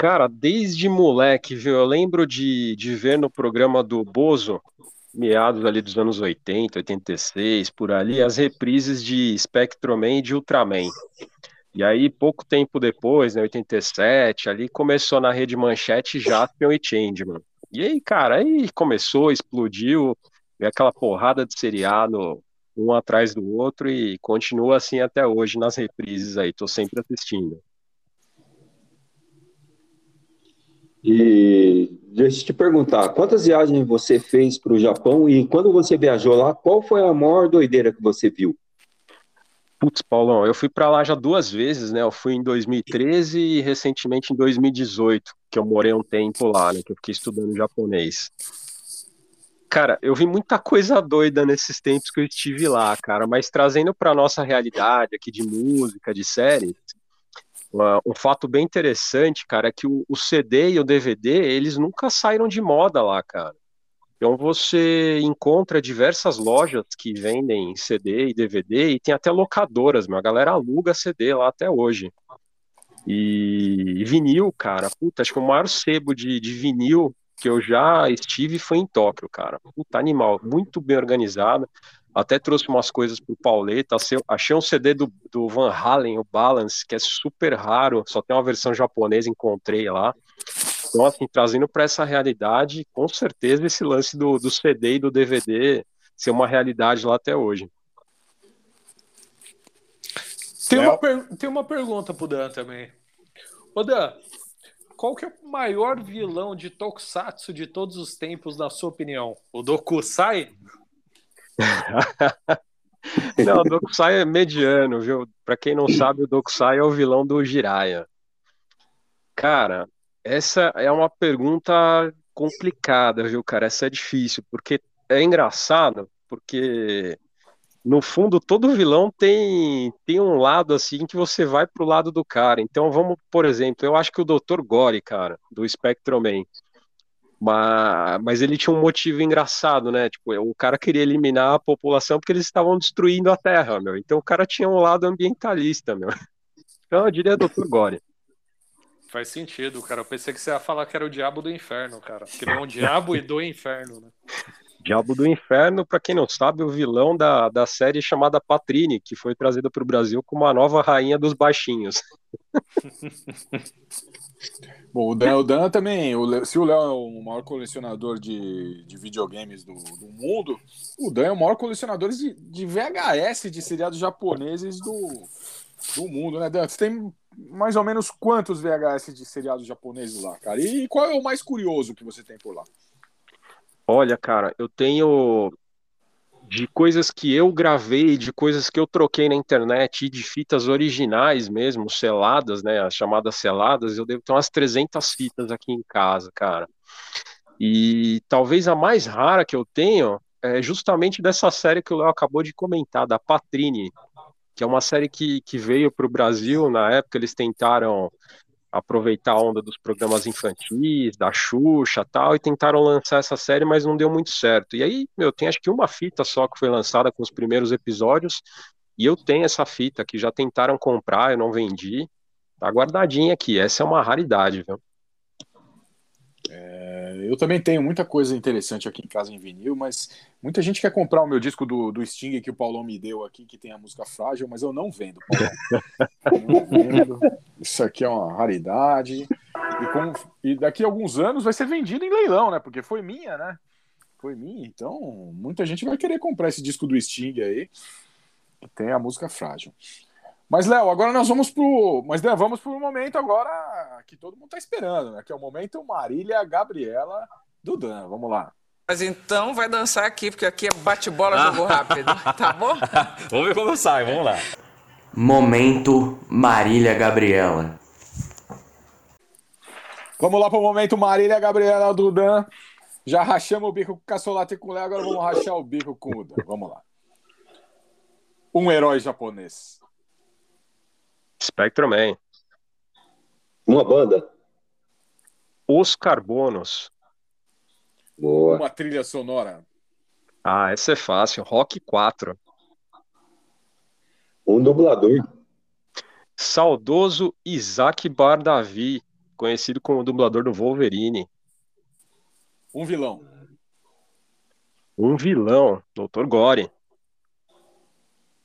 Cara, desde moleque, viu? Eu lembro de, de ver no programa do Bozo, meados ali dos anos 80, 86, por ali, as reprises de Spectroman e de Ultraman. E aí, pouco tempo depois, né, 87, ali começou na rede Manchete Jaspion e Changeman. E aí, cara, aí começou, explodiu, veio aquela porrada de seriado, um atrás do outro, e continua assim até hoje nas reprises aí, tô sempre assistindo. E deixa eu te perguntar, quantas viagens você fez para o Japão e quando você viajou lá, qual foi a maior doideira que você viu? Putz, Paulão, eu fui pra lá já duas vezes, né? Eu fui em 2013 e recentemente em 2018, que eu morei um tempo lá, né? Que eu fiquei estudando japonês. Cara, eu vi muita coisa doida nesses tempos que eu estive lá, cara, mas trazendo pra nossa realidade aqui de música, de séries, uma- um fato bem interessante, cara, é que o, o CD e o DVD, eles nunca saíram de moda lá, cara. Então você encontra diversas lojas que vendem CD e DVD e tem até locadoras, meu. A galera aluga CD lá até hoje. E, e vinil, cara, puta, acho que o maior sebo de, de vinil que eu já estive foi em Tóquio, cara. Puta, animal, muito bem organizado. Até trouxe umas coisas pro Pauleta. Achei- Achei um CD do, do Van Halen, o Balance, que é super raro, só tem uma versão japonesa, encontrei lá. Então, assim, trazendo para essa realidade, com certeza esse lance do, do CD e do DVD ser uma realidade lá até hoje. Tem uma, per- tem uma pergunta pro Dan também. Ô Dan, qual que é o maior vilão de Tokusatsu de todos os tempos, na sua opinião? O Dokusai? Não, o Dokusai é mediano, viu? Pra quem não sabe, o Dokusai é o vilão do Jiraiya. Cara, essa é uma pergunta complicada, viu, cara? Essa é difícil, porque é engraçado, porque no fundo todo vilão tem tem um lado assim que você vai pro lado do cara. Então vamos, por exemplo, eu acho que o Dr. Gore, cara, do Spectroman, mas, mas ele tinha um motivo engraçado, né? Tipo, o cara queria eliminar a população porque eles estavam destruindo a Terra, meu. Então o cara tinha um lado ambientalista, meu. Então eu diria Dr. Gore. Faz sentido, cara. Eu pensei que você ia falar que era o diabo do inferno, cara. Que ele é um diabo e do inferno, né? Diabo do Inferno, pra quem não sabe, o vilão da, da série chamada Patrine, que foi trazida pro Brasil como a nova rainha dos baixinhos. Bom, o Dan, o Dan também, o se o Léo é o maior colecionador de, de videogames do, do mundo, o Dan é o maior colecionador de, de VHS de seriados japoneses do, do mundo, né, Dan? Você tem mais ou menos quantos VHS de seriados japoneses lá, cara? E qual é o mais curioso que você tem por lá? Olha, cara, eu tenho de coisas que eu gravei, de coisas que eu troquei na internet e de fitas originais mesmo, seladas, né, as chamadas seladas, eu devo ter umas 300 fitas aqui em casa, cara. E talvez a mais rara que eu tenho é justamente dessa série que o Léo acabou de comentar, da Patrine, que é uma série que, que veio para o Brasil, na época eles tentaram aproveitar a onda dos programas infantis, da Xuxa tal, e tentaram lançar essa série, mas não deu muito certo. E aí, meu, tem acho que uma fita só que foi lançada com os primeiros episódios, e eu tenho essa fita que já tentaram comprar, eu não vendi, tá guardadinha aqui, essa é uma raridade, viu? É, eu também tenho muita coisa interessante aqui em casa em vinil, mas muita gente quer comprar o meu disco do, do Sting que o Paulão me deu aqui, que tem a música Frágil, mas eu não vendo, Paulão. não vendo. Isso aqui é uma raridade. E, com- e daqui a alguns anos vai ser vendido em leilão, né? Porque foi minha, né? Foi minha. Então, muita gente vai querer comprar esse disco do Sting aí, que tem a música Frágil. Mas, Léo, agora nós vamos pro. Mas, né, vamos pro momento agora que todo mundo tá esperando, né? Que é o momento Marília Gabriela do Dan. Vamos lá. Mas então vai dançar aqui, porque aqui é bate-bola, jogo rápido, tá bom? Vamos ver como sai, vamos lá. Momento Marília Gabriela. Vamos lá para o momento Marília Gabriela Dudan. Já rachamos o bico com o Caçolata e com o Léo, agora vamos rachar o bico com o Dan. Vamos lá. Um herói japonês. Spectrum Man. Uma banda. Os Carbonos. Boa. Uma trilha sonora. Ah, essa é fácil. Rock 4. Um dublador. Saudoso Isaac Bardavi, conhecido como dublador do Wolverine. Um vilão. Um vilão, Dr. Gore.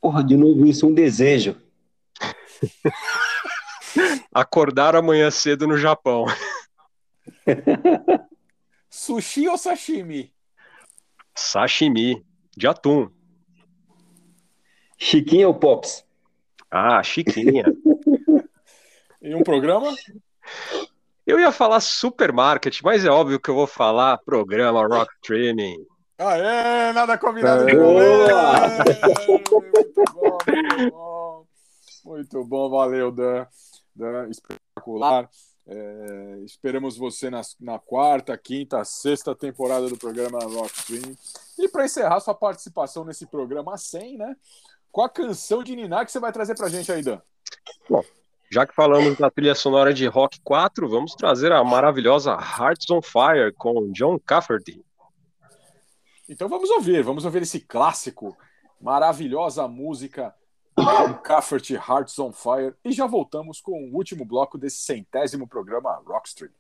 Porra, de novo isso, um desejo. Acordar amanhã cedo no Japão. Sushi ou sashimi? Sashimi, de atum. Chiquinha ou Pops? Ah, Chiquinha. Em um programa? Eu ia falar supermarket, mas é óbvio que eu vou falar programa Rock Streaming. Aê, nada combinado de Boa! Muito bom, muito bom. Muito bom, valeu, Dan. Dan espetacular. É, esperamos você na, na quarta, quinta, sexta temporada do programa Rock Stream. E para encerrar sua participação nesse programa 100, né? Qual a canção de Niná que você vai trazer pra gente aí, Dan? Já que falamos da trilha sonora de Rock 4, vamos trazer a maravilhosa Hearts on Fire com John Cafferty. Então vamos ouvir, vamos ouvir esse clássico, maravilhosa música Cafferty Hearts on Fire e já voltamos com o último bloco desse centésimo programa Rockstream.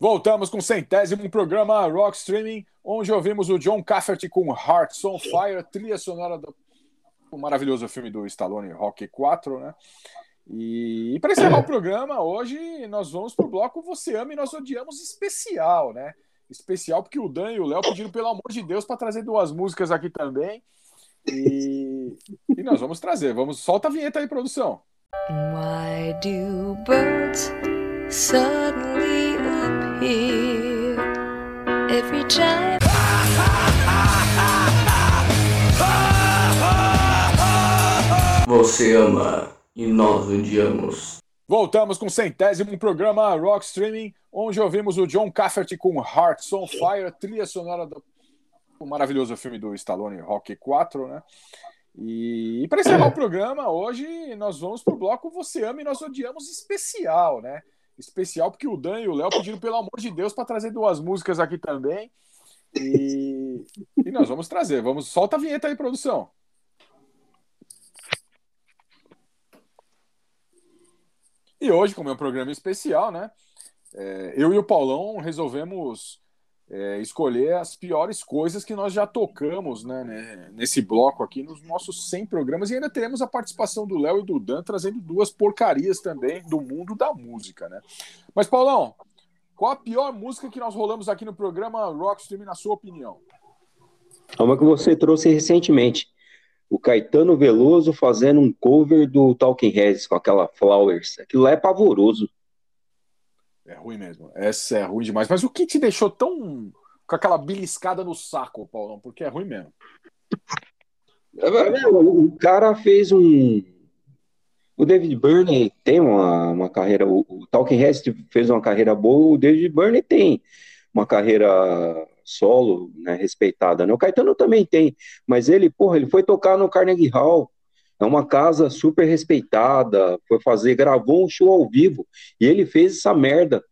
Voltamos com o centésimo programa Rock Streaming, onde ouvimos o John Cafferty com Hearts on Fire, trilha sonora do o maravilhoso filme do Stallone, Rock 4, né? E, para encerrar o programa, hoje nós vamos pro bloco Você Ama e Nós Odiamos especial, né? Especial porque o Dan e o Léo pediram, pelo amor de Deus, para trazer duas músicas aqui também. E, e nós vamos trazer. Vamos, solta a vinheta aí, produção. Why do birds suddenly every time? Você ama e nós odiamos. Voltamos com o centésimo programa Rock Streaming, onde ouvimos o John Cafferty com Hearts on Fire, trilha sonora do o maravilhoso filme do Stallone, Rock 4, né? E, para encerrar o programa, hoje nós vamos pro bloco Você Ama e Nós Odiamos especial, né? Especial porque o Dan e o Léo pediram, pelo amor de Deus, para trazer duas músicas aqui também. E, e nós vamos trazer. Vamos, solta a vinheta aí, produção. E hoje, como é um programa especial, né? é, eu e o Paulão resolvemos é, escolher as piores coisas que nós já tocamos né, né, nesse bloco aqui, nos nossos 100 programas. E ainda teremos a participação do Léo e do Dan trazendo duas porcarias também do mundo da música, né? Mas, Paulão, qual a pior música que nós rolamos aqui no programa Rockstream, na sua opinião? É uma que você trouxe recentemente. O Caetano Veloso fazendo um cover do Talking Heads com aquela Flowers. Aquilo lá é pavoroso. É ruim mesmo. Essa é ruim demais. Mas o que te deixou tão com aquela beliscada no saco, Paulão? Porque é ruim mesmo. O cara fez um. O David Byrne tem uma, uma carreira. O, Talking Heads fez uma carreira boa. O David Byrne tem uma carreira solo, né, respeitada. Né? O Caetano também tem, mas ele, porra, ele foi tocar no Carnegie Hall. É uma casa super respeitada, foi fazer, gravou um show ao vivo e ele fez essa merda.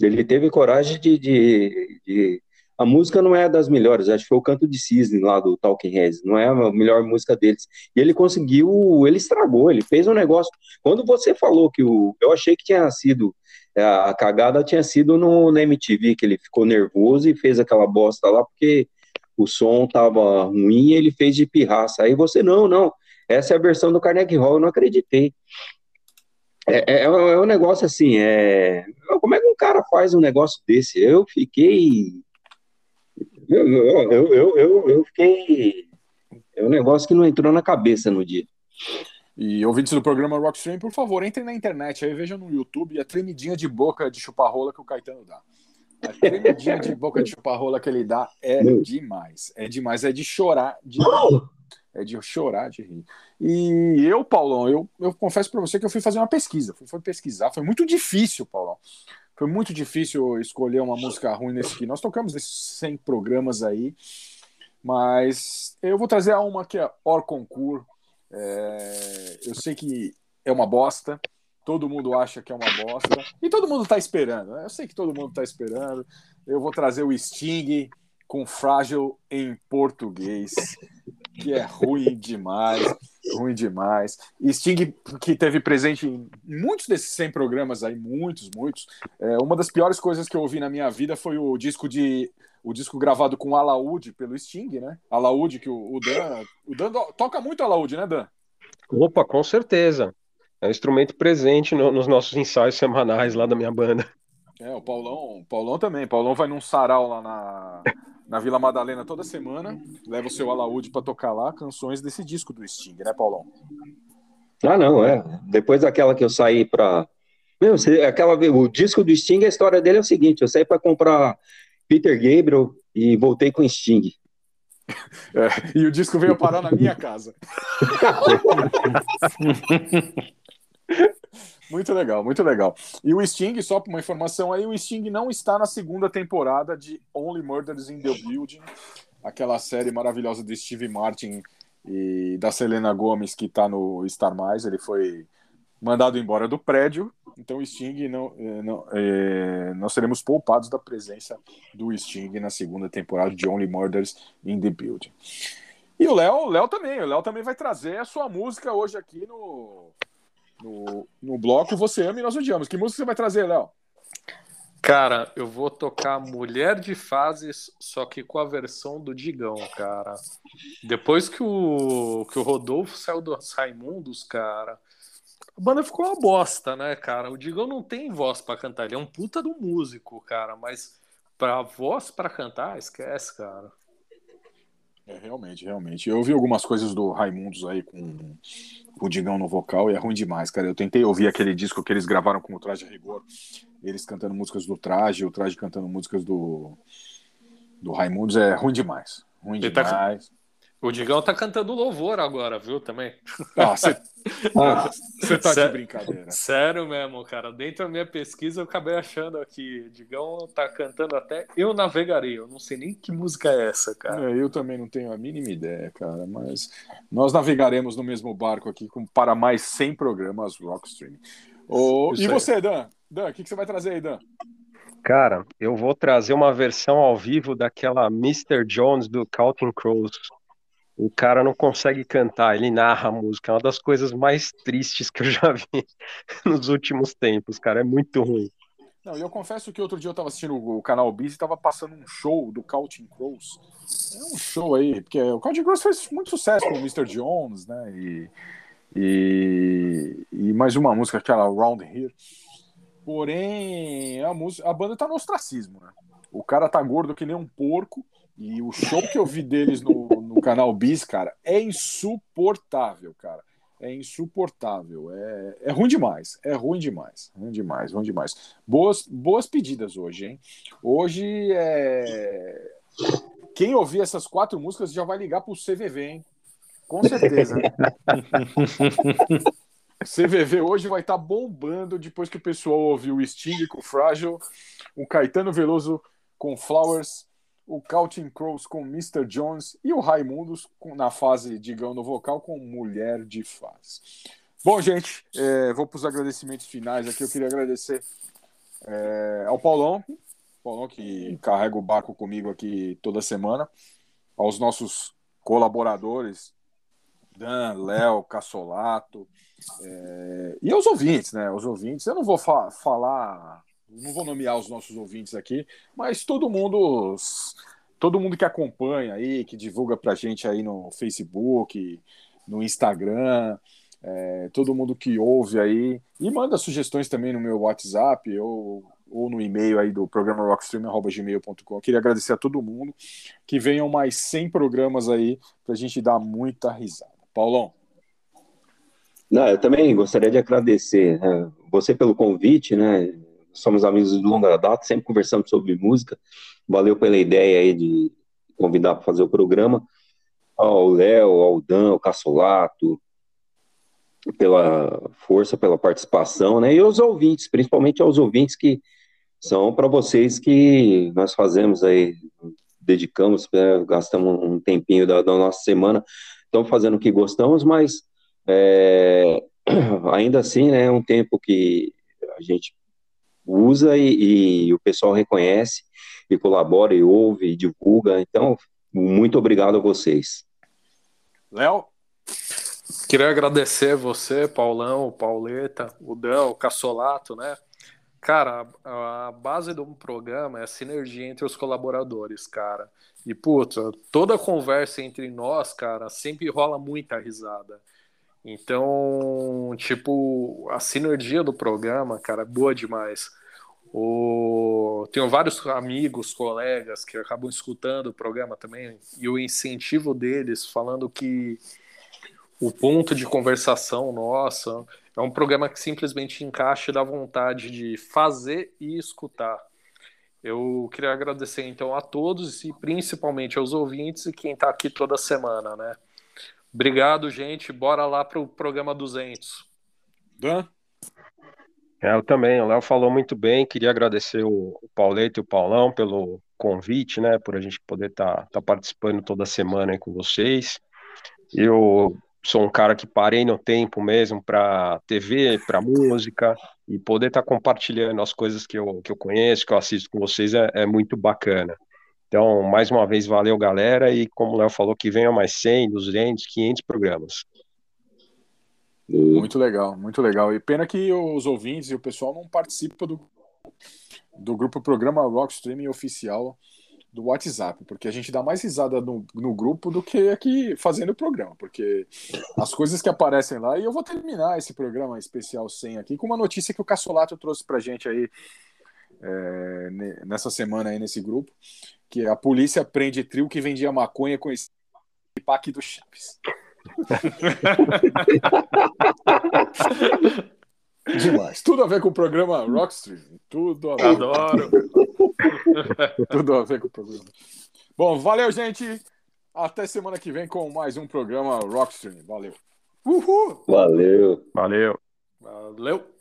Ele teve coragem de, de, de... A música não é das melhores, acho que foi o Canto de Cisne lá do Talking Heads, não é a melhor música deles. E ele conseguiu, ele estragou, ele fez um negócio. Quando você falou que o. Eu achei que tinha sido. A cagada tinha sido no, MTV, que ele ficou nervoso e fez aquela bosta lá, porque o som tava ruim e ele fez de pirraça. Aí você, não, não. Essa é a versão do Carnegie Hall, eu não acreditei. É, é, é um negócio assim, é... como é que um cara faz um negócio desse? Eu fiquei. Eu, eu, eu, eu, eu fiquei. É um negócio que não entrou na cabeça no dia. E ouvintes do programa Rockstream, por favor, entrem na internet aí, vejam no YouTube a tremidinha de boca de chupar-rola que o Caetano dá. A tremidinha de boca de chupar-rola que ele dá é demais. É demais, é de chorar de é de chorar, de rir. E eu, Paulão, eu, eu confesso para você que eu fui fazer uma pesquisa, fui, fui pesquisar, foi muito difícil, Paulão. Foi muito difícil escolher uma música ruim nesse aqui. Nós tocamos nesses 100 programas aí, mas eu vou trazer uma que é Or Concur. É, eu sei que é uma bosta, todo mundo acha que é uma bosta, e todo mundo está esperando. né? Eu sei que todo mundo está esperando. Eu vou trazer o Sting com Frágil em português, que é ruim demais, ruim demais. E Sting, que teve presente em muitos desses 100 programas aí, muitos, muitos. É, uma das piores coisas que eu ouvi na minha vida foi o disco de o disco gravado com alaúde pelo Sting, né? Alaúde que o, o Dan, o Dan toca muito alaúde, né, Dan? Opa, com certeza. É um instrumento presente no- nos nossos ensaios semanais lá da minha banda. É, o Paulão, o Paulão também. O Paulão vai num sarau lá na, na Vila Madalena toda semana, leva o seu alaúde para tocar lá canções desse disco do Sting, né, Paulão? Ah, não, é. Depois daquela que eu saí pra. Meu, aquela, o disco do Sting, a história dele é o seguinte: eu saí pra comprar Peter Gabriel e voltei com Sting. É, e o disco veio parar na minha casa. Muito legal, muito legal. E o Sting, só para uma informação aí, o Sting não está na segunda temporada de Only Murders in the Building, aquela série maravilhosa do Steve Martin e da Selena Gomez que está no Star Mais. Ele foi mandado embora do prédio, então o Sting não, eh, não eh, nós seremos poupados da presença do Sting na segunda temporada de Only Murders in the Building. E o Léo, Léo também, o Léo também vai trazer a sua música hoje aqui no no, no bloco Você Ama e Nós Odiamos. Que música você vai trazer, Léo? Cara, eu vou tocar Mulher de Fases, só que com a versão do Digão, cara. Depois que o, que o Rodolfo saiu dos Raimundos, cara, a banda ficou uma bosta, né, cara? O Digão não tem voz pra cantar, ele é um puta do músico, cara, mas pra voz pra cantar, esquece, cara. É, realmente, realmente. Eu ouvi algumas coisas do Raimundos aí com o Digão no vocal e é ruim demais, cara. Eu tentei ouvir aquele disco que eles gravaram com o Traje a Rigor, eles cantando músicas do Traje, o Traje cantando músicas do, do Raimundos, é ruim demais. Ruim Ele tá- demais. O Digão tá cantando louvor agora, viu, também? Ah, você Ah, tá de Sério? brincadeira. Sério mesmo, cara. Dentro da minha pesquisa eu acabei achando aqui, Digão tá cantando até Eu Navegarei. Eu não sei nem que música é essa, cara. É, eu também não tenho a mínima ideia, cara, mas nós navegaremos no mesmo barco aqui com, para mais 100 programas Rockstream. Isso e você, Dan? Dan, o que, que você vai trazer aí, Dan? Cara, eu vou trazer uma versão ao vivo daquela Mr. Jones do Counting Crows. O cara não consegue cantar, ele narra a música. É uma das coisas mais tristes que eu já vi nos últimos tempos, cara. É muito ruim. Não, eu confesso que outro dia eu tava assistindo o canal Bis e tava passando um show do Counting Crows. É um show aí, porque o Counting Crows fez muito sucesso com o Mr. Jones, né? E, e, e mais uma música, aquela Round Here. Porém, a, música, a banda tá no ostracismo, né? O cara tá gordo que nem um porco. E o show que eu vi deles no, no canal Bis, cara, é insuportável, cara. É insuportável. É, é ruim demais. É ruim demais. Ruim demais, ruim demais. Boas, boas pedidas hoje, hein? Hoje é. Quem ouvir essas quatro músicas já vai ligar pro CVV, hein? Com certeza. CVV hoje vai estar bombando depois que o pessoal ouviu o Sting com Frágil, o Caetano Veloso com Flowers, o Counting Crows com Mr. Jones e o Raimundos com- na fase, digão, no vocal com Mulher de Fase. Bom, gente, é, vou para os agradecimentos finais aqui. Eu queria agradecer é, ao Paulão, Paulão que carrega o barco comigo aqui toda semana, aos nossos colaboradores, Dan, Léo, Cassolato, é, e aos ouvintes, né? Os ouvintes, eu não vou fa- falar, não vou nomear os nossos ouvintes aqui, mas todo mundo, todo mundo que acompanha aí, que divulga pra gente aí no Facebook, no Instagram, é, todo mundo que ouve aí e manda sugestões também no meu WhatsApp ou, ou no e-mail aí do programa rockstream.gmail.com. Queria agradecer a todo mundo que venham mais 100 programas aí pra gente dar muita risada. Paulão. Não, eu também gostaria de agradecer né, você pelo convite, né? Somos amigos de longa data, sempre conversamos sobre música. Valeu pela ideia aí de convidar para fazer o programa. Ao Léo, ao Dan, ao Cassolato, pela força, pela participação, né? E aos ouvintes, principalmente aos ouvintes que são para vocês que nós fazemos aí, dedicamos, né, gastamos um tempinho da, da nossa semana, estamos fazendo o que gostamos, mas é, ainda assim, né, é um tempo que a gente usa e, e o pessoal reconhece e colabora e ouve e divulga. Então, muito obrigado a vocês. Léo? Queria agradecer você, Paulão, o Pauleta, o Dan, o Cassolato, né? Cara, a, a base de um programa é a sinergia entre os colaboradores, cara. E, puta, toda conversa entre nós, cara, sempre rola muita risada. Então, tipo, a sinergia do programa, cara, é boa demais. O... Tenho vários amigos, colegas que acabam escutando o programa também, e o incentivo deles falando que o ponto de conversação nossa é um programa que simplesmente encaixa e dá vontade de fazer e escutar. Eu queria agradecer então a todos e principalmente aos ouvintes e quem está aqui toda semana, né? Obrigado, gente. Bora lá para o programa 200. Dan? É, eu também, o Léo falou muito bem, queria agradecer o, Pauleto e o Paulão pelo convite, né, por a gente poder estar tá, tá participando toda semana aí com vocês. Eu sou um cara que parei no tempo mesmo para TV, para música, e poder estar tá compartilhando as coisas que eu, que eu conheço, que eu assisto com vocês é, é muito bacana. Então, mais uma vez, valeu, galera, e como o Léo falou, que venha mais 100, 200, 500 programas. Muito legal, muito legal. E pena que os ouvintes e o pessoal não participam do, do grupo Programa Rock Streaming Oficial do WhatsApp, porque a gente dá mais risada no, no grupo do que aqui fazendo o programa, porque as coisas que aparecem lá, e eu vou terminar esse programa especial 100 aqui com uma notícia que o Cassolato trouxe pra gente aí é, nessa semana aí nesse grupo, que a polícia prende trio que vendia maconha com esse pack do Chaves. Demais. Tudo a ver com o programa Rockstream. Tudo a ver. Adoro. Tudo a ver com o programa. Bom, valeu, gente. Até semana que vem com mais um programa Rockstream. Valeu. Uhul. Valeu. Valeu. Valeu.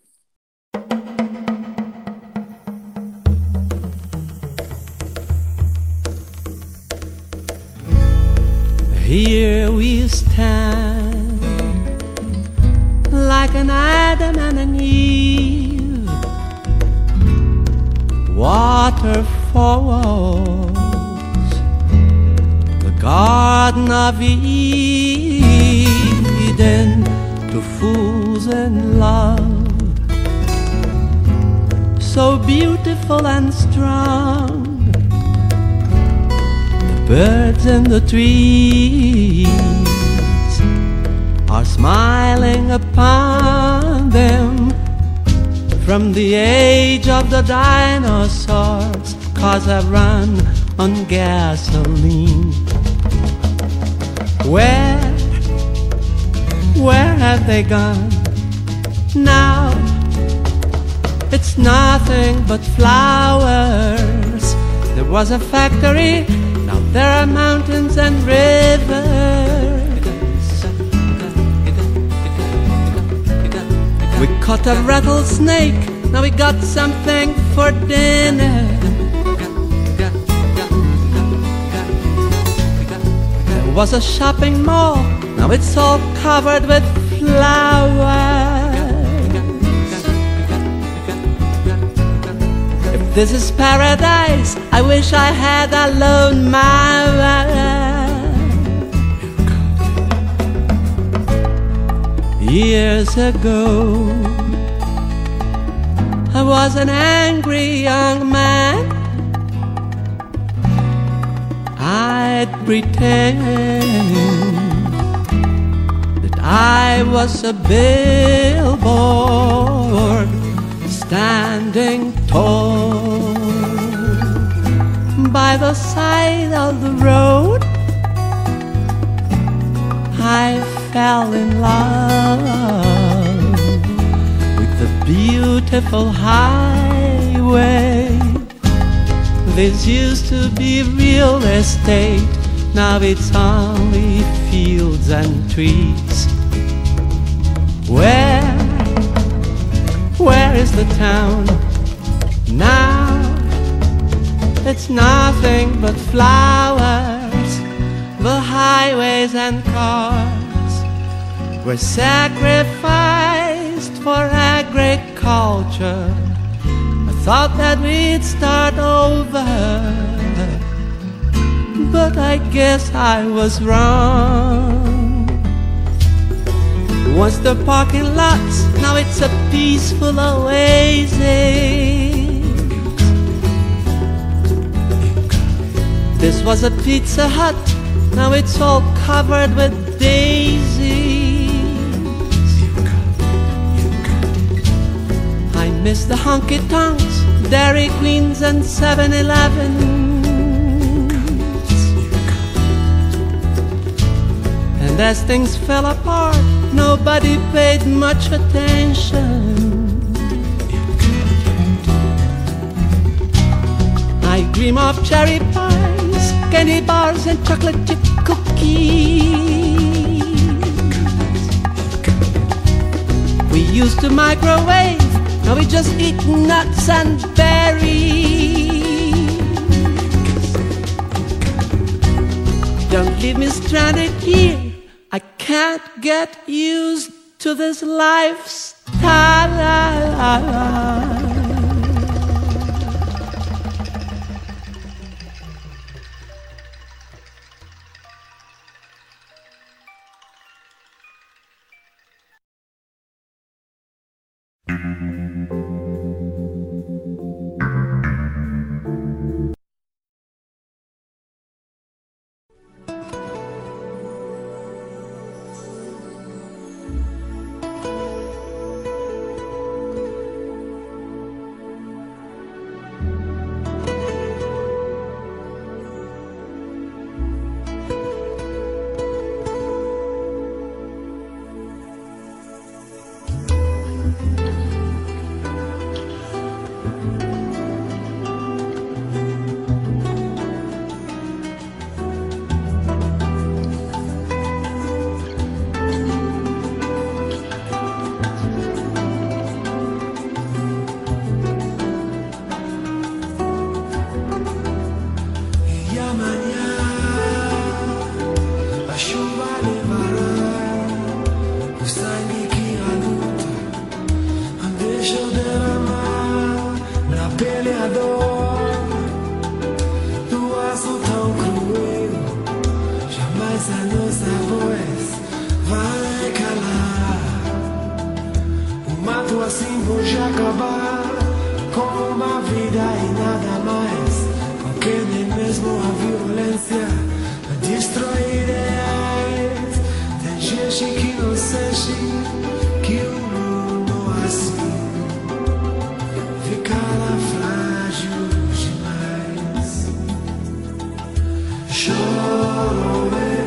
Here we stand like an Adam and an Eve, waterfalls, the Garden of Eden to fools in love, so beautiful and strong birds in the trees are smiling upon them from the age of the dinosaurs, cause I run on gasoline. Where, where have they gone? Now it's nothing but flowers. There was a factory there are mountains and rivers. We caught a rattlesnake, now we got something for dinner. There was a shopping mall, now it's all covered with flowers. This is paradise. I wish I had a lone Years ago, I was an angry young man. I'd pretend that I was a billboard standing tall by the side of the road. I fell in love with the beautiful highway. This used to be real estate, now it's only fields and trees. Where where is the town now? It's nothing but flowers, the highways and cars were sacrificed for agriculture. I thought that we'd start over, but I guess I was wrong. Once the parking lots, now it's a peaceful oasis. This was a Pizza Hut, now it's all covered with daisies. I miss the honky tonks, Dairy Queens, and 7 Elevens. And as things fell apart, nobody paid much attention. I dream of cherry pies, candy bars, and chocolate chip cookies. We used to microwave, now we just eat nuts and berries. Don't leave me stranded here. I can't get used to this lifestyle. Show me.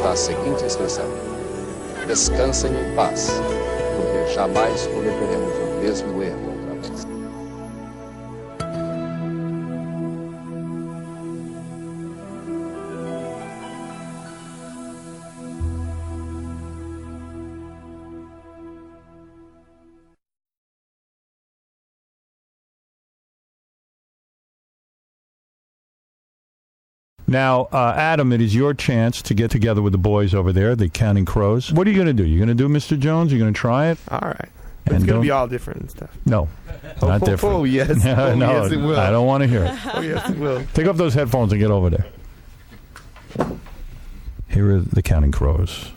Está a seguinte inscrição: Descansem em paz, porque jamais cometeremos o mesmo erro Now, uh, Adam, it is your chance to get together with the boys over there, the Counting Crows. What are you going to do? You're going to do Mr. Jones? You're going to try it? All right. And it's going to be all different and stuff. No, not Oh, different. oh, yes. no, Oh, yes, it will. I don't want to hear it. Oh, yes, it will. Take off those headphones and get over there. Here are the Counting Crows.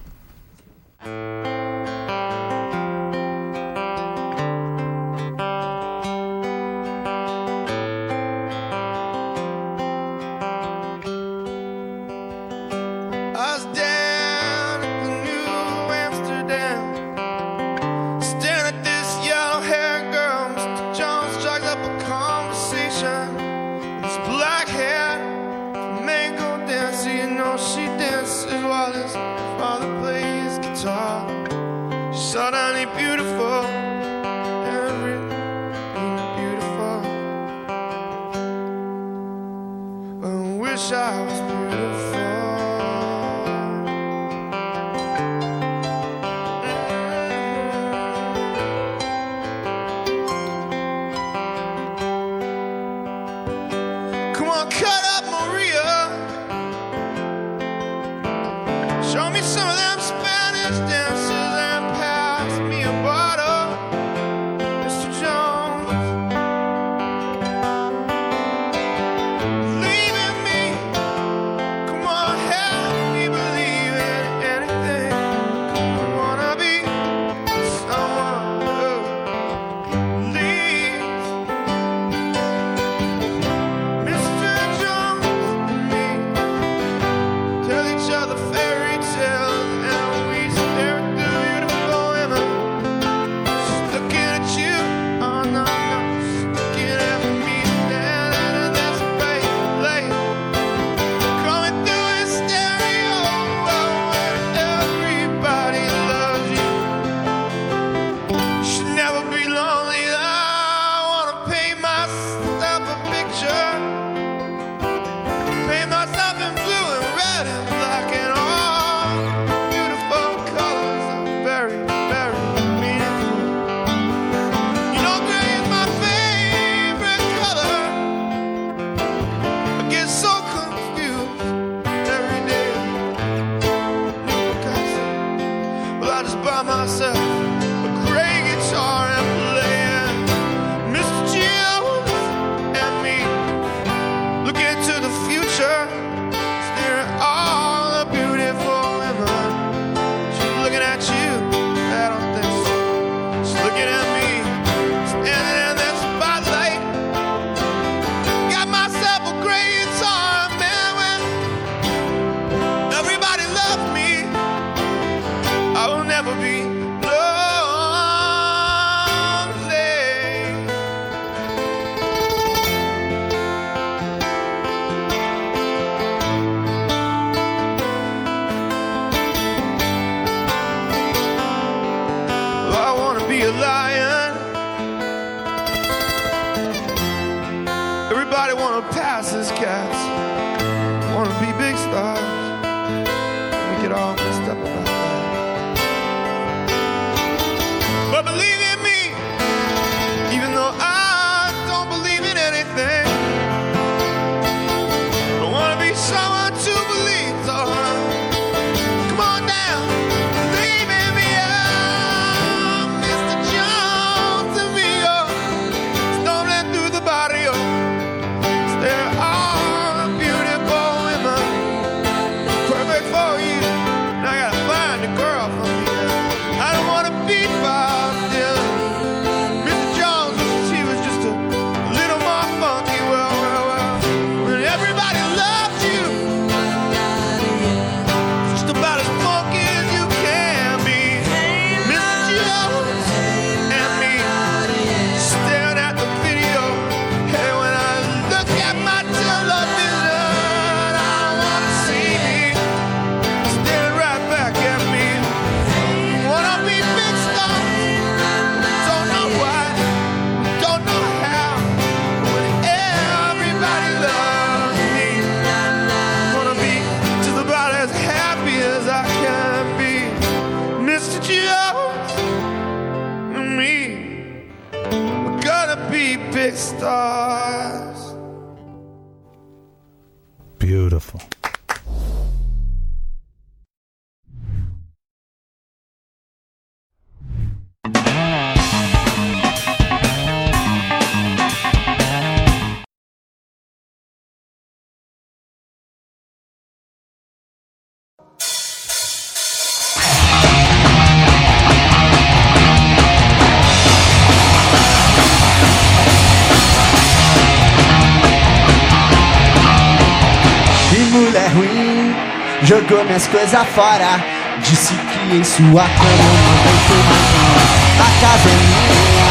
Minhas coisas fora. Disse que em sua cama eu não mais não. A casa é minha,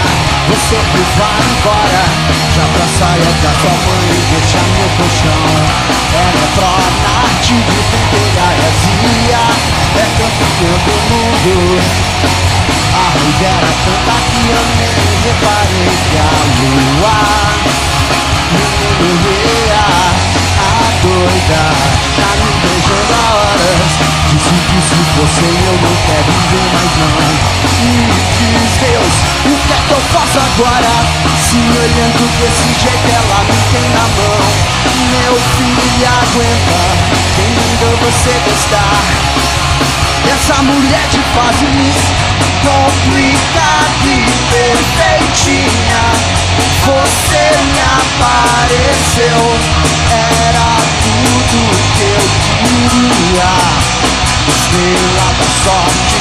você que vai embora. Já pra saia da tua mãe e deixa meu colchão. Ela é pró-norte de pentelharia. É canto todo mundo. A raiva era tanta que eu nem reparei que a lua me morria a doida Se fosse eu não quero ver mais não. Me diz Deus, o que é que eu faço agora? Se olhando desse jeito ela me tem na mão. Meu filho aguenta Quem mandou você gostar? Essa mulher de fases complicada e perfeitinha. Você me apareceu Era tudo que eu queria Estrela da sorte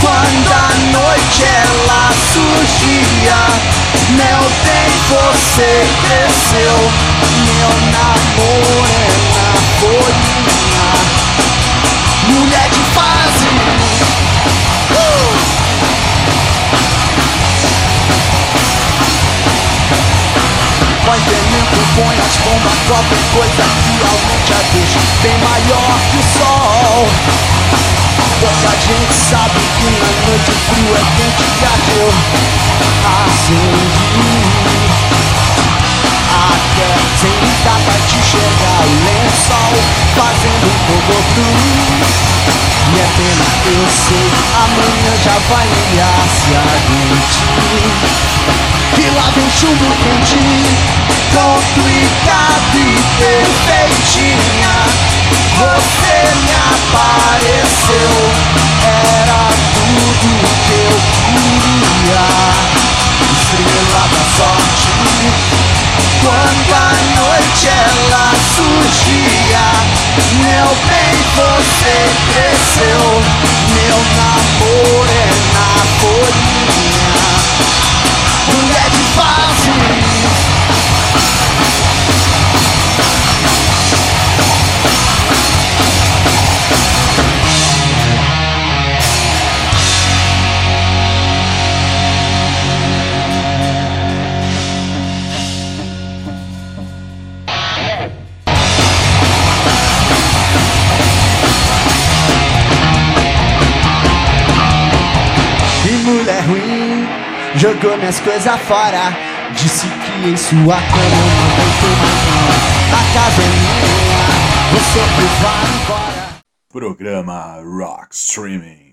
Quando a noite ela surgia Meu bem, você cresceu Meu namoro é na Põe veneno, põe as bombas Qualquer coisa que a deixa Bem maior que o sol. Porque a gente sabe que na noite frio é quente que ardeu. Acendi até sem data de chegar o lençol Fazendo um cocotu E é pena, eu sei, amanhã já vai ligar se a gente E lá vem chumbo quente Complicado e perfeitinha. Você me apareceu Era tudo que eu queria. Estrela da sorte quando a noite ela surgia Meu bem, você cresceu Meu namoro é na Jogou minhas coisas fora Disse que em sua cama mandei tomar banho. A casa é minha, você que vai embora. Programa Rock Streaming.